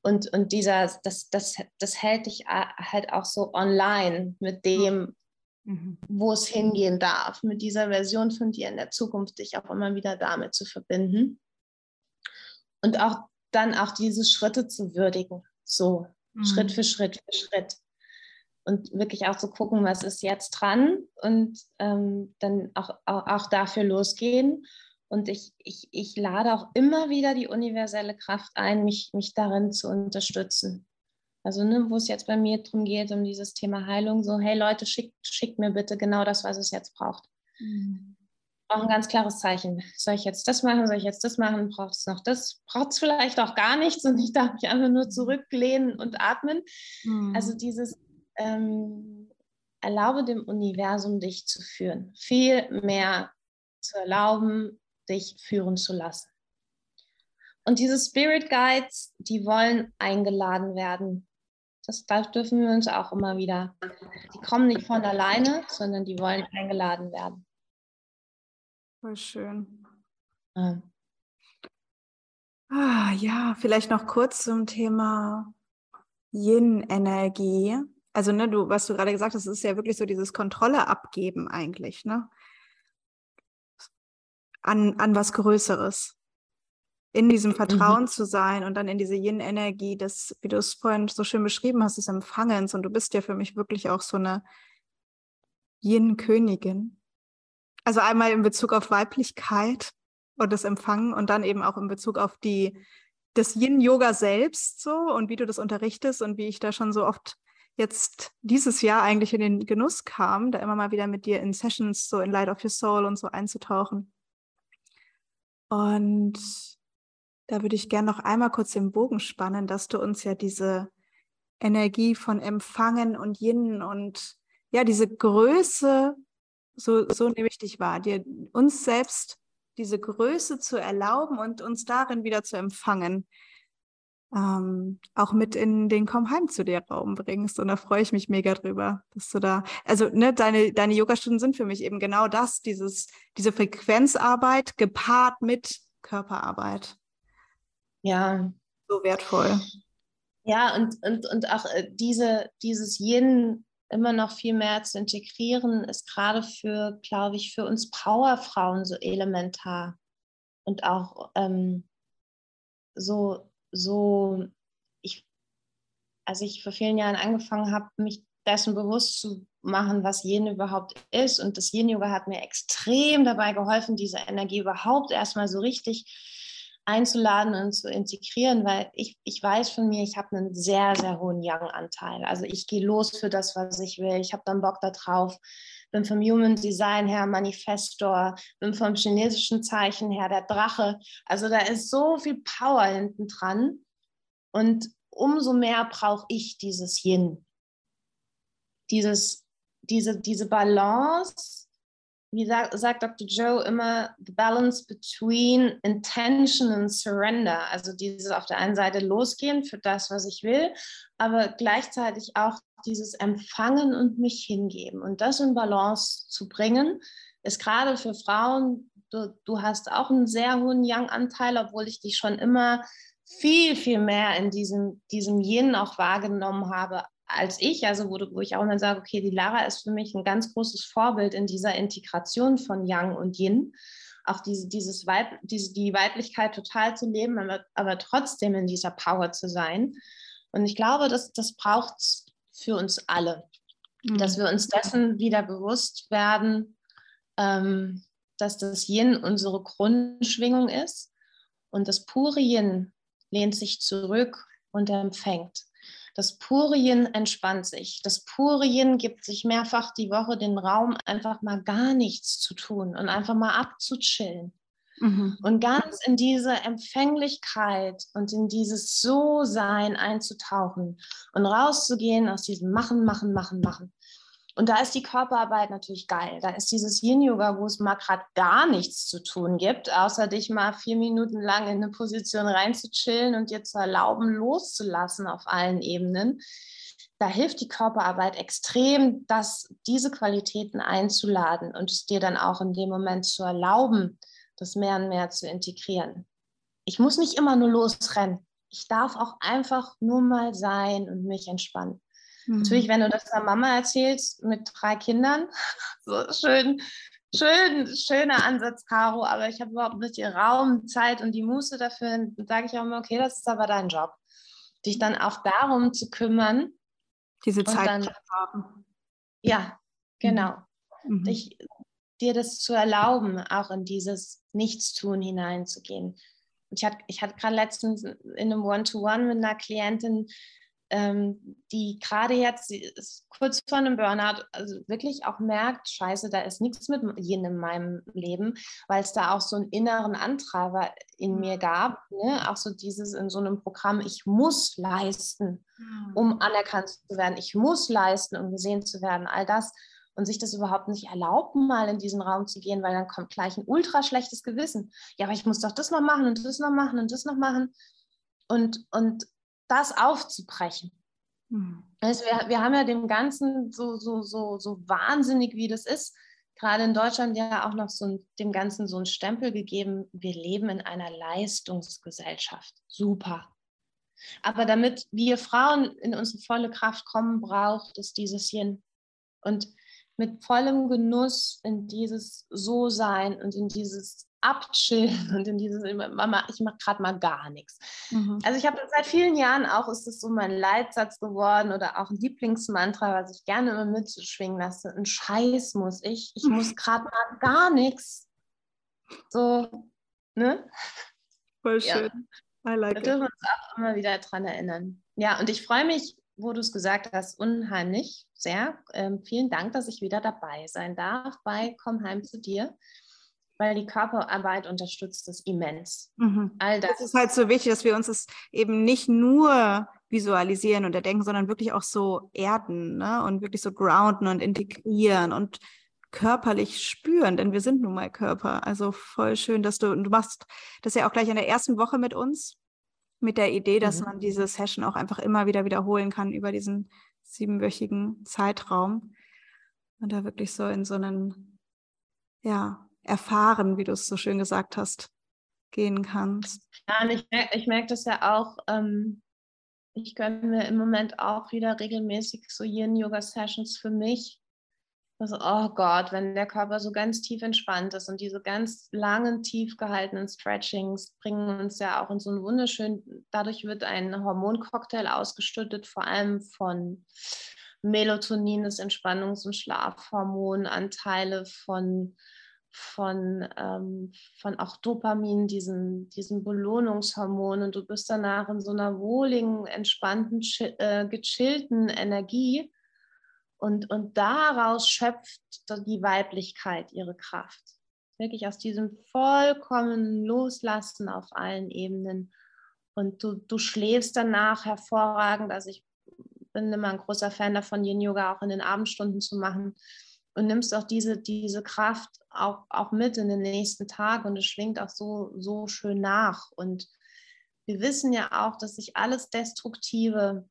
Und, und dieser, das, das, das hält dich halt auch so online mit dem, mhm. wo es hingehen darf, mit dieser Version von dir in der Zukunft, dich auch immer wieder damit zu verbinden. Und auch dann auch diese Schritte zu würdigen, so mhm. Schritt für Schritt für Schritt. Und wirklich auch zu gucken, was ist jetzt dran und ähm, dann auch, auch, auch dafür losgehen. Und ich, ich, ich lade auch immer wieder die universelle Kraft ein, mich, mich darin zu unterstützen. Also, ne, wo es jetzt bei mir darum geht, um dieses Thema Heilung, so, hey Leute, schickt, schickt mir bitte genau das, was es jetzt braucht. Mhm auch ein ganz klares Zeichen. Soll ich jetzt das machen? Soll ich jetzt das machen? Braucht es noch das? Braucht es vielleicht auch gar nichts und ich darf mich einfach nur zurücklehnen und atmen? Mhm. Also dieses ähm, erlaube dem Universum dich zu führen. Viel mehr zu erlauben, dich führen zu lassen. Und diese Spirit Guides, die wollen eingeladen werden. Das, das dürfen wir uns auch immer wieder. Die kommen nicht von alleine, sondern die wollen eingeladen werden. Voll schön. Ja. Ah, ja, vielleicht noch kurz zum Thema Yin-Energie. Also, ne, du, was du gerade gesagt hast, ist ja wirklich so dieses Kontrolle abgeben eigentlich, ne? An, an was Größeres. In diesem. Vertrauen mhm. zu sein und dann in diese Yin-Energie, das, wie du es vorhin so schön beschrieben hast, des Empfangens. Und du bist ja für mich wirklich auch so eine Yin-Königin. Also einmal in Bezug auf Weiblichkeit und das Empfangen und dann eben auch in Bezug auf die, das Yin-Yoga selbst so und wie du das unterrichtest und wie ich da schon so oft jetzt dieses Jahr eigentlich in den Genuss kam, da immer mal wieder mit dir in Sessions so in Light of Your Soul und so einzutauchen. Und da würde ich gerne noch einmal kurz den Bogen spannen, dass du uns ja diese Energie von Empfangen und Yin und ja, diese Größe so, so nehme ich dich wahr, dir uns selbst diese Größe zu erlauben und uns darin wieder zu empfangen. Ähm, auch mit in den Komm heim zu dir Raum bringst. Und da freue ich mich mega drüber, dass du da, also ne, deine, deine Yogastunden sind für mich eben genau das, dieses, diese Frequenzarbeit gepaart mit Körperarbeit. Ja. So wertvoll. Ja, und, und, und auch äh, diese, dieses Yin immer noch viel mehr zu integrieren, ist gerade für, glaube ich, für uns Powerfrauen so elementar. Und auch ähm, so, so, ich, als ich vor vielen Jahren angefangen habe, mich dessen bewusst zu machen, was Yin überhaupt ist. Und das Yin-Yoga hat mir extrem dabei geholfen, diese Energie überhaupt erstmal so richtig einzuladen und zu integrieren, weil ich, ich weiß von mir, ich habe einen sehr, sehr hohen Young-Anteil. Also ich gehe los für das, was ich will. Ich habe dann Bock darauf. Bin vom Human Design her Manifestor, bin vom chinesischen Zeichen her der Drache. Also da ist so viel Power hinten dran. Und umso mehr brauche ich dieses Yin. Dieses, diese, diese Balance wie sagt, Dr. Joe immer, the balance between intention and surrender. Also dieses auf der einen Seite losgehen für das, was ich will, aber gleichzeitig auch dieses Empfangen und mich hingeben. Und das in Balance zu bringen, ist gerade für Frauen, du, du hast auch einen sehr hohen Yang-Anteil, obwohl ich dich schon immer viel, viel mehr in diesem, diesem Yin auch wahrgenommen habe als ich, also wo, wo ich auch mal sage, okay, die Lara ist für mich ein ganz großes Vorbild in dieser Integration von Yang und Yin. Auch diese, dieses Weib, diese, die Weiblichkeit total zu leben, aber, aber trotzdem in dieser Power zu sein. Und ich glaube, dass das braucht es für uns alle, mhm. dass wir uns dessen wieder bewusst werden, ähm, dass das Yin unsere Grundschwingung ist und das pure Yin lehnt sich zurück und empfängt. Das pure Yin entspannt sich. Das pure Yin gibt sich mehrfach die Woche den Raum, einfach mal gar nichts zu tun und einfach mal abzuchillen. Mhm. Und ganz in diese Empfänglichkeit und in dieses So-Sein einzutauchen und rauszugehen aus diesem Machen, Machen, Machen, Machen. Und da ist die Körperarbeit natürlich geil. Da ist dieses Yin-Yoga, wo es mal gerade gar nichts zu tun gibt, außer dich mal vier Minuten lang in eine Position reinzuchillen und dir zu erlauben, loszulassen auf allen Ebenen. Da hilft die Körperarbeit extrem, dass diese Qualitäten einzuladen und es dir dann auch in dem Moment zu erlauben, das mehr und mehr zu integrieren. Ich muss nicht immer nur losrennen. Ich darf auch einfach nur mal sein und mich entspannen. Mhm. Natürlich, wenn du das der Mama erzählst mit drei Kindern, so schön, schön, schöner Ansatz, Caro, aber ich habe überhaupt nicht die Raum, Zeit und die Muße dafür. Dann sage ich auch immer, okay, das ist aber dein Job. Dich dann auch darum zu kümmern. Diese Zeit dann, zu haben. Ja, genau. Mhm. Dich, dir das zu erlauben, auch in dieses Nichtstun hineinzugehen. Und ich hatte, ich hatte gerade letztens in einem One-to-One -One mit einer Klientin, ähm, die gerade jetzt kurz vor einem Burnout also wirklich auch merkt, scheiße, da ist nichts mit Yin in meinem Leben, weil es da auch so einen inneren Antreiber in mir gab, ne? auch so dieses in so einem Programm, ich muss leisten, um anerkannt zu werden, ich muss leisten, um gesehen zu werden, all das und sich das überhaupt nicht erlauben, mal in diesen Raum zu gehen, weil dann kommt gleich ein ultra schlechtes Gewissen. Ja, aber ich muss doch das noch machen und das noch machen und das noch machen. Und, und das aufzubrechen. Mhm. Also wir, wir haben ja dem Ganzen so, so, so, so wahnsinnig, wie das ist, gerade in Deutschland ja auch noch so ein, dem Ganzen so einen Stempel gegeben, wir leben in einer Leistungsgesellschaft. Super. Aber damit wir Frauen in unsere volle Kraft kommen, braucht es dieses Yin. Und mit vollem Genuss in dieses So-Sein und in dieses abchillen und in dieses, Mama, ich mache gerade mal gar nichts. Mhm. Also ich habe seit vielen Jahren auch, ist es so mein Leitsatz geworden oder auch ein Lieblingsmantra, was ich gerne immer mitschwingen lasse. Ein Scheiß muss ich, ich muss gerade mal gar nichts. So, ne? Voll schön. Ja. I like da dürfen wir uns auch immer wieder dran erinnern. Ja, und ich freue mich, wo du es gesagt hast, unheimlich sehr. Ähm, vielen Dank, dass ich wieder dabei sein darf bei Komm heim zu dir weil die Körperarbeit unterstützt das immens. Mhm. All das. das ist halt so wichtig, dass wir uns das eben nicht nur visualisieren und erdenken, sondern wirklich auch so erden ne? und wirklich so grounden und integrieren und körperlich spüren, denn wir sind nun mal Körper. Also voll schön, dass du, du machst das ja auch gleich in der ersten Woche mit uns, mit der Idee, dass mhm. man diese Session auch einfach immer wieder wiederholen kann über diesen siebenwöchigen Zeitraum und da wirklich so in so einen, ja, erfahren, wie du es so schön gesagt hast, gehen kannst. Ja, und ich, ich merke das ja auch, ähm, ich gönne mir im Moment auch wieder regelmäßig so Yin-Yoga-Sessions für mich. Also, oh Gott, wenn der Körper so ganz tief entspannt ist und diese ganz langen, tief gehaltenen Stretchings bringen uns ja auch in so einen wunderschönen, dadurch wird ein Hormoncocktail ausgeschüttet, vor allem von Melatonin, das Entspannungs- und Schlafhormon, Anteile von von, ähm, von auch Dopamin, diesen, diesen Belohnungshormon. Und du bist danach in so einer wohligen, entspannten, äh, gechillten Energie und, und daraus schöpft die Weiblichkeit ihre Kraft. Wirklich aus diesem vollkommenen Loslassen auf allen Ebenen. Und du, du schläfst danach hervorragend. Also ich bin immer ein großer Fan davon, Yin Yoga auch in den Abendstunden zu machen und nimmst auch diese, diese Kraft auch, auch mit in den nächsten Tag und es schwingt auch so, so schön nach. Und wir wissen ja auch, dass sich alles Destruktive,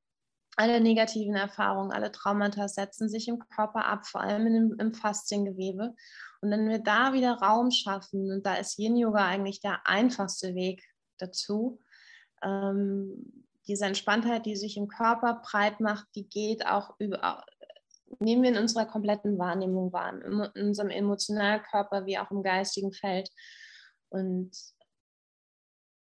alle negativen Erfahrungen, alle Traumata setzen sich im Körper ab, vor allem im, im Fasziengewebe. Und wenn wir da wieder Raum schaffen, und da ist Yin-Yoga eigentlich der einfachste Weg dazu, ähm, diese Entspanntheit, die sich im Körper breit macht, die geht auch über, nehmen wir in unserer kompletten Wahrnehmung wahr, in unserem emotionalen Körper wie auch im geistigen Feld. Und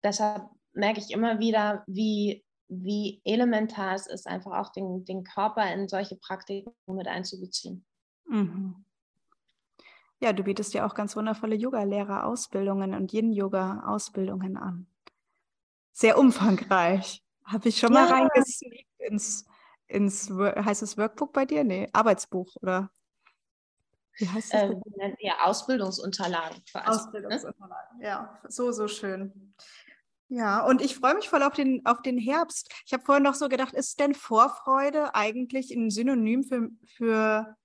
deshalb merke ich immer wieder, wie, wie elementar es ist, einfach auch den, den Körper in solche Praktiken mit einzubeziehen. Mhm. Ja, du bietest ja auch ganz wundervolle Yoga-Lehrer-Ausbildungen und Yin-Yoga-Ausbildungen an. Sehr umfangreich. Habe ich schon ja. mal reingesneakt ins, ins, heißt es Workbook bei dir? Nee, Arbeitsbuch oder? Wie heißt das? Ähm, ja, Ausbildungsunterlagen. Ausbildungsunterlagen, ne? ja, so, so schön. Ja, und ich freue mich voll auf den, auf den Herbst. Ich habe vorhin noch so gedacht, ist denn Vorfreude eigentlich ein Synonym für, für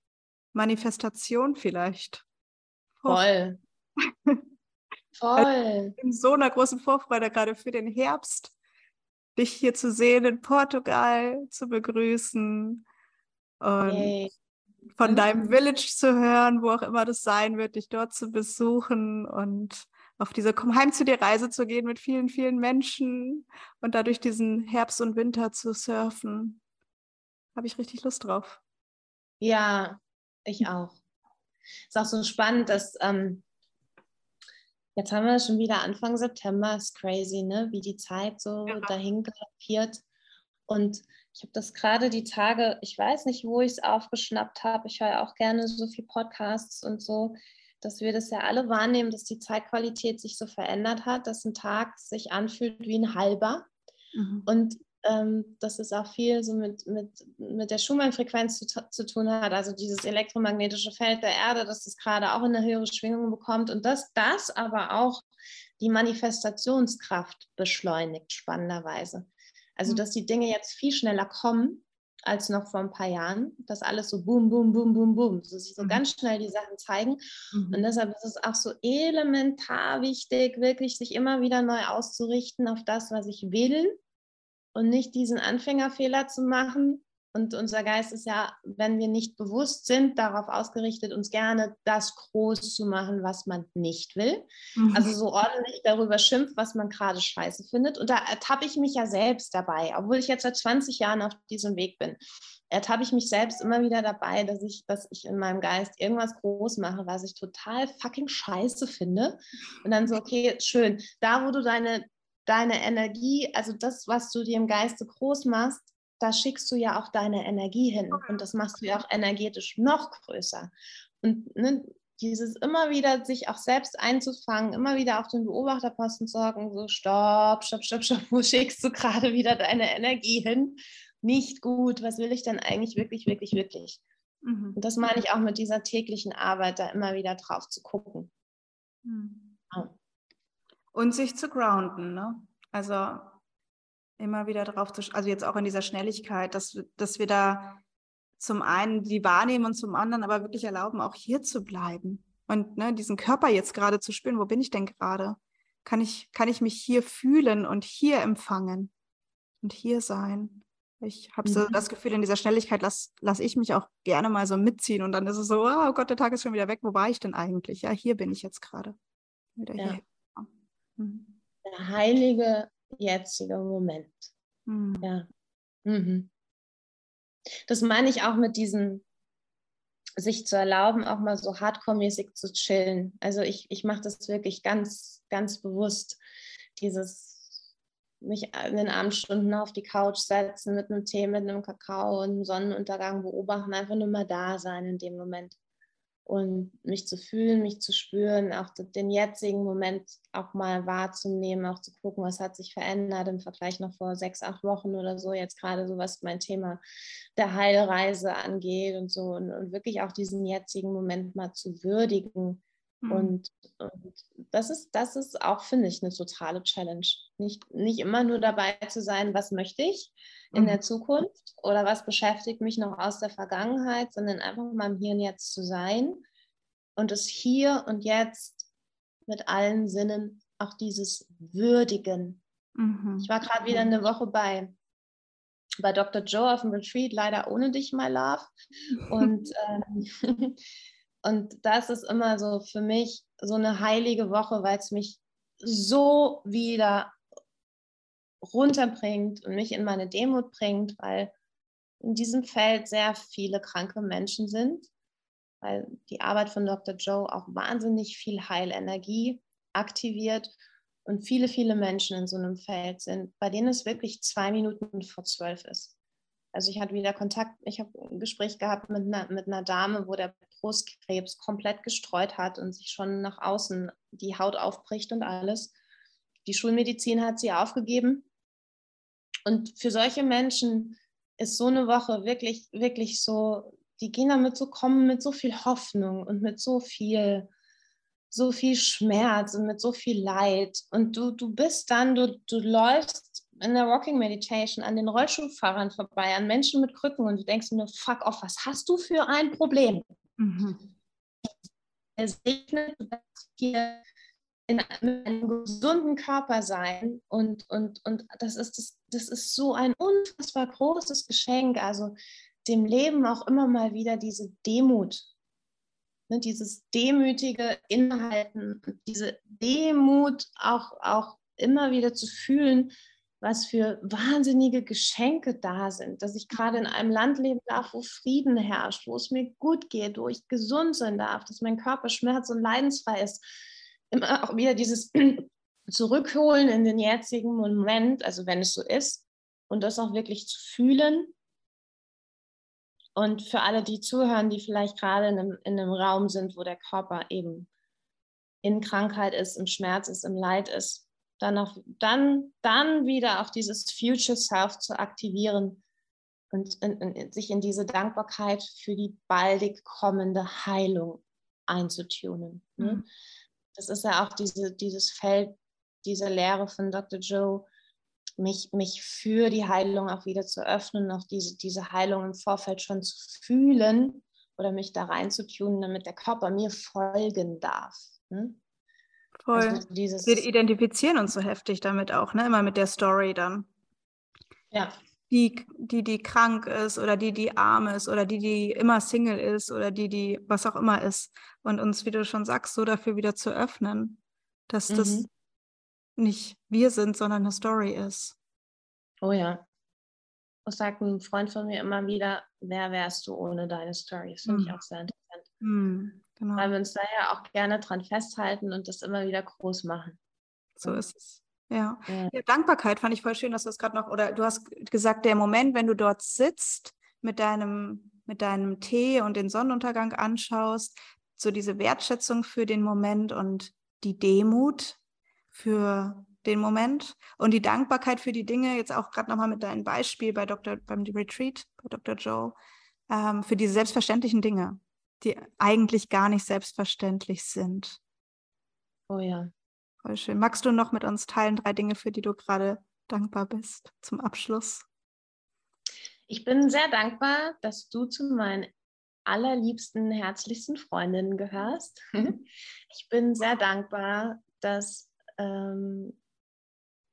Manifestation vielleicht? Voll. Voll. Also in so einer großen Vorfreude gerade für den Herbst dich hier zu sehen in Portugal, zu begrüßen und hey. von deinem Village zu hören, wo auch immer das sein wird, dich dort zu besuchen und auf diese Komm heim zu dir Reise zu gehen mit vielen, vielen Menschen und dadurch diesen Herbst und Winter zu surfen. Habe ich richtig Lust drauf. Ja, ich auch. Ist auch so spannend, dass ähm, Jetzt haben wir schon wieder Anfang September, ist crazy, ne? wie die Zeit so ja. dahin galoppiert. Und ich habe das gerade die Tage, ich weiß nicht, wo ich es aufgeschnappt habe. Ich höre auch gerne so viel Podcasts und so, dass wir das ja alle wahrnehmen, dass die Zeitqualität sich so verändert hat, dass ein Tag sich anfühlt wie ein halber. Mhm. Und ähm, dass es auch viel so mit, mit, mit der Schumann-Frequenz zu, zu tun hat, also dieses elektromagnetische Feld der Erde, dass das gerade auch in eine höhere Schwingung bekommt und dass das aber auch die Manifestationskraft beschleunigt, spannenderweise. Also, mhm. dass die Dinge jetzt viel schneller kommen als noch vor ein paar Jahren, dass alles so boom, boom, boom, boom, boom, so sich so mhm. ganz schnell die Sachen zeigen. Mhm. Und deshalb ist es auch so elementar wichtig, wirklich sich immer wieder neu auszurichten auf das, was ich will und nicht diesen Anfängerfehler zu machen. Und unser Geist ist ja, wenn wir nicht bewusst sind, darauf ausgerichtet, uns gerne das groß zu machen, was man nicht will. Mhm. Also so ordentlich darüber schimpft, was man gerade scheiße findet. Und da ertappe ich mich ja selbst dabei, obwohl ich jetzt seit 20 Jahren auf diesem Weg bin. Ertappe ich mich selbst immer wieder dabei, dass ich, dass ich in meinem Geist irgendwas groß mache, was ich total fucking scheiße finde. Und dann so, okay, schön, da wo du deine deine Energie, also das, was du dir im Geiste groß machst, da schickst du ja auch deine Energie hin und das machst du ja auch energetisch noch größer. Und ne, dieses immer wieder sich auch selbst einzufangen, immer wieder auf den Beobachterposten zu sorgen, so stopp, stopp, stopp, stopp, wo schickst du gerade wieder deine Energie hin? Nicht gut, was will ich denn eigentlich wirklich, wirklich, wirklich? Mhm. Und das meine ich auch mit dieser täglichen Arbeit, da immer wieder drauf zu gucken. Mhm. Ja. Und sich zu grounden, ne? Also immer wieder drauf zu, also jetzt auch in dieser Schnelligkeit, dass, dass wir da zum einen die wahrnehmen und zum anderen aber wirklich erlauben, auch hier zu bleiben und ne, diesen Körper jetzt gerade zu spüren, wo bin ich denn gerade? Kann ich, kann ich mich hier fühlen und hier empfangen und hier sein? Ich habe so mhm. das Gefühl, in dieser Schnelligkeit lasse lass ich mich auch gerne mal so mitziehen und dann ist es so, oh Gott, der Tag ist schon wieder weg, wo war ich denn eigentlich? Ja, hier bin ich jetzt gerade. Wieder ja. hier. Mhm. Der heilige jetzige Moment. Mhm. Ja. Mhm. Das meine ich auch mit diesem, sich zu erlauben, auch mal so hardcore-mäßig zu chillen. Also ich, ich mache das wirklich ganz, ganz bewusst, dieses mich in den Abendstunden auf die Couch setzen mit einem Tee, mit einem Kakao und einem Sonnenuntergang beobachten, einfach nur mal da sein in dem Moment und mich zu fühlen, mich zu spüren, auch den jetzigen Moment auch mal wahrzunehmen, auch zu gucken, was hat sich verändert im Vergleich noch vor sechs, acht Wochen oder so, jetzt gerade so, was mein Thema der Heilreise angeht und so und, und wirklich auch diesen jetzigen Moment mal zu würdigen. Und, und, das ist, das ist auch, finde ich, eine totale Challenge. Nicht, nicht immer nur dabei zu sein, was möchte ich in mhm. der Zukunft oder was beschäftigt mich noch aus der Vergangenheit, sondern einfach mal im Hier und Jetzt zu sein und es hier und jetzt mit allen Sinnen auch dieses Würdigen. Mhm. Ich war gerade wieder eine Woche bei, bei Dr. Joe auf dem Retreat, leider ohne dich, my love. Und, ähm, und das ist immer so für mich so eine heilige Woche, weil es mich so wieder runterbringt und mich in meine Demut bringt, weil in diesem Feld sehr viele kranke Menschen sind, weil die Arbeit von Dr. Joe auch wahnsinnig viel Heilenergie aktiviert und viele, viele Menschen in so einem Feld sind, bei denen es wirklich zwei Minuten vor zwölf ist. Also ich hatte wieder Kontakt, ich habe ein Gespräch gehabt mit einer, mit einer Dame, wo der Brustkrebs komplett gestreut hat und sich schon nach außen die Haut aufbricht und alles. Die Schulmedizin hat sie aufgegeben. Und für solche Menschen ist so eine Woche wirklich, wirklich so, die gehen damit so kommen mit so viel Hoffnung und mit so viel so viel Schmerz und mit so viel Leid. Und du, du bist dann, du, du läufst in der Rocking Meditation an den Rollschuhfahrern vorbei, an Menschen mit Krücken und du denkst nur, fuck off, was hast du für ein Problem? Mhm. Er segnet, darfst hier in einem gesunden Körper sein und, und, und das, ist, das, das ist so ein unfassbar großes Geschenk. Also dem Leben auch immer mal wieder diese Demut ne, dieses demütige Inhalten, diese Demut auch, auch immer wieder zu fühlen, was für wahnsinnige Geschenke da sind, dass ich gerade in einem Land leben darf, wo Frieden herrscht, wo es mir gut geht, wo ich gesund sein darf, dass mein Körper schmerz- und leidensfrei ist. Immer auch wieder dieses Zurückholen in den jetzigen Moment, also wenn es so ist, und das auch wirklich zu fühlen und für alle, die zuhören, die vielleicht gerade in einem, in einem Raum sind, wo der Körper eben in Krankheit ist, im Schmerz ist, im Leid ist, dann, auch, dann, dann wieder auch dieses Future Self zu aktivieren und in, in, sich in diese Dankbarkeit für die baldig kommende Heilung einzutunen. Ne? Mhm. Das ist ja auch diese, dieses Feld, diese Lehre von Dr. Joe, mich, mich für die Heilung auch wieder zu öffnen, auch diese, diese Heilung im Vorfeld schon zu fühlen oder mich da reinzutunen, damit der Körper mir folgen darf. Ne? Voll. Also dieses, Wir identifizieren uns so heftig damit auch, ne? immer mit der Story dann. Ja. Die, die, die krank ist oder die, die arm ist oder die, die immer Single ist oder die, die was auch immer ist. Und uns, wie du schon sagst, so dafür wieder zu öffnen, dass mhm. das nicht wir sind, sondern eine Story ist. Oh ja. Das sagt ein Freund von mir immer wieder, wer wärst du ohne deine Story? Das finde mm. ich hm. auch sehr interessant. Mm, genau. Weil wir uns da ja auch gerne dran festhalten und das immer wieder groß machen. So ist es. Ja. ja. ja. Dankbarkeit fand ich voll schön, dass du es gerade noch, oder du hast gesagt, der Moment, wenn du dort sitzt mit deinem, mit deinem Tee und den Sonnenuntergang anschaust, so diese Wertschätzung für den Moment und die Demut, für den Moment und die Dankbarkeit für die Dinge, jetzt auch gerade nochmal mit deinem Beispiel bei Dr., beim Retreat, bei Dr. Joe, ähm, für diese selbstverständlichen Dinge, die eigentlich gar nicht selbstverständlich sind. Oh ja. Voll schön. Magst du noch mit uns teilen drei Dinge, für die du gerade dankbar bist zum Abschluss? Ich bin sehr dankbar, dass du zu meinen allerliebsten, herzlichsten Freundinnen gehörst. Ich bin sehr dankbar, dass ähm,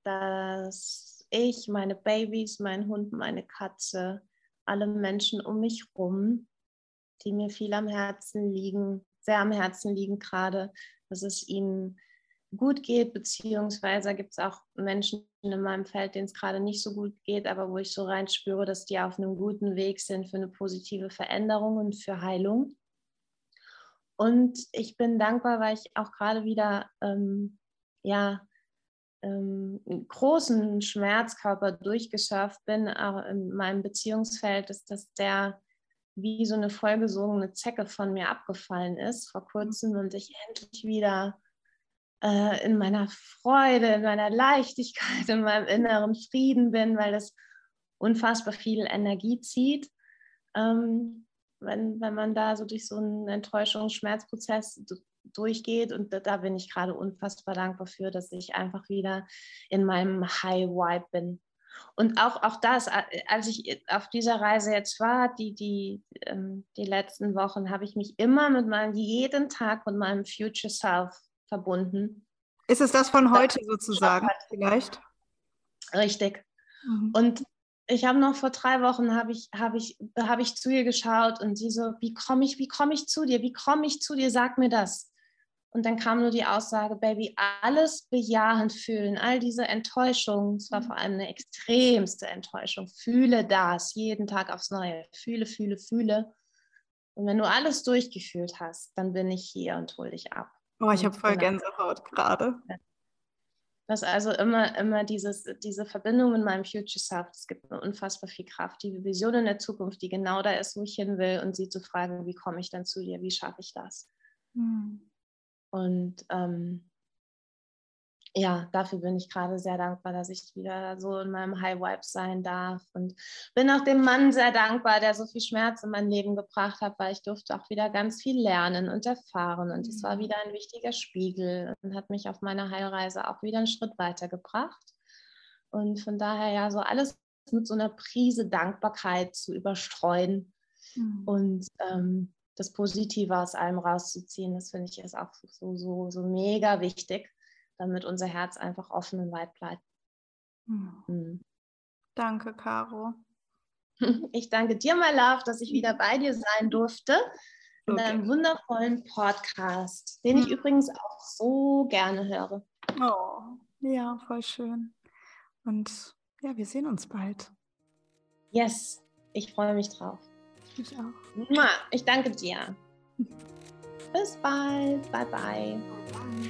dass ich, meine Babys, mein Hund, meine Katze, alle Menschen um mich rum, die mir viel am Herzen liegen, sehr am Herzen liegen gerade, dass es ihnen gut geht, beziehungsweise gibt es auch Menschen in meinem Feld, denen es gerade nicht so gut geht, aber wo ich so rein spüre, dass die auf einem guten Weg sind für eine positive Veränderung und für Heilung. Und ich bin dankbar, weil ich auch gerade wieder ähm, ja, ähm, großen Schmerzkörper durchgeschafft bin, auch in meinem Beziehungsfeld, ist, dass der wie so eine vollgesogene Zecke von mir abgefallen ist vor kurzem und ich endlich wieder äh, in meiner Freude, in meiner Leichtigkeit, in meinem inneren Frieden bin, weil das unfassbar viel Energie zieht. Ähm, wenn, wenn man da so durch so einen Enttäuschungsschmerzprozess durchgeht. Und da, da bin ich gerade unfassbar dankbar für, dass ich einfach wieder in meinem High Vibe bin. Und auch, auch das, als ich auf dieser Reise jetzt war, die, die, ähm, die letzten Wochen, habe ich mich immer mit meinem, jeden Tag mit meinem Future Self verbunden. Ist es das von heute das sozusagen vielleicht? Richtig. Mhm. Und ich habe noch vor drei Wochen habe ich, hab ich, hab ich zu ihr geschaut und sie so, wie komme ich, wie komme ich zu dir? Wie komme ich zu dir? Sag mir das. Und dann kam nur die Aussage, Baby, alles bejahend fühlen, all diese Enttäuschungen, es war vor allem eine extremste Enttäuschung. Fühle das jeden Tag aufs Neue. Fühle, fühle, fühle. Und wenn du alles durchgefühlt hast, dann bin ich hier und hol dich ab. Oh, ich habe voll genau. Gänsehaut gerade. Das also immer, immer dieses, diese Verbindung mit meinem Future Self, es gibt mir unfassbar viel Kraft. Die Vision in der Zukunft, die genau da ist, wo ich hin will und sie zu fragen, wie komme ich dann zu dir, wie schaffe ich das? Hm. Und ähm, ja, dafür bin ich gerade sehr dankbar, dass ich wieder so in meinem High Vibe sein darf. Und bin auch dem Mann sehr dankbar, der so viel Schmerz in mein Leben gebracht hat, weil ich durfte auch wieder ganz viel lernen und erfahren. Und es war mhm. wieder ein wichtiger Spiegel und hat mich auf meiner Heilreise auch wieder einen Schritt weitergebracht. Und von daher ja, so alles mit so einer Prise Dankbarkeit zu überstreuen. Mhm. Und ähm, das Positive aus allem rauszuziehen, das finde ich ist auch so, so, so mega wichtig, damit unser Herz einfach offen und weit bleibt. Hm. Hm. Danke, Caro. Ich danke dir, my love, dass ich wieder bei dir sein durfte. In okay. deinem wundervollen Podcast, den ich hm. übrigens auch so gerne höre. Oh, ja, voll schön. Und ja, wir sehen uns bald. Yes, ich freue mich drauf. Ich auch. Ich danke dir. Bis bald. Bye, bye. bye, bye.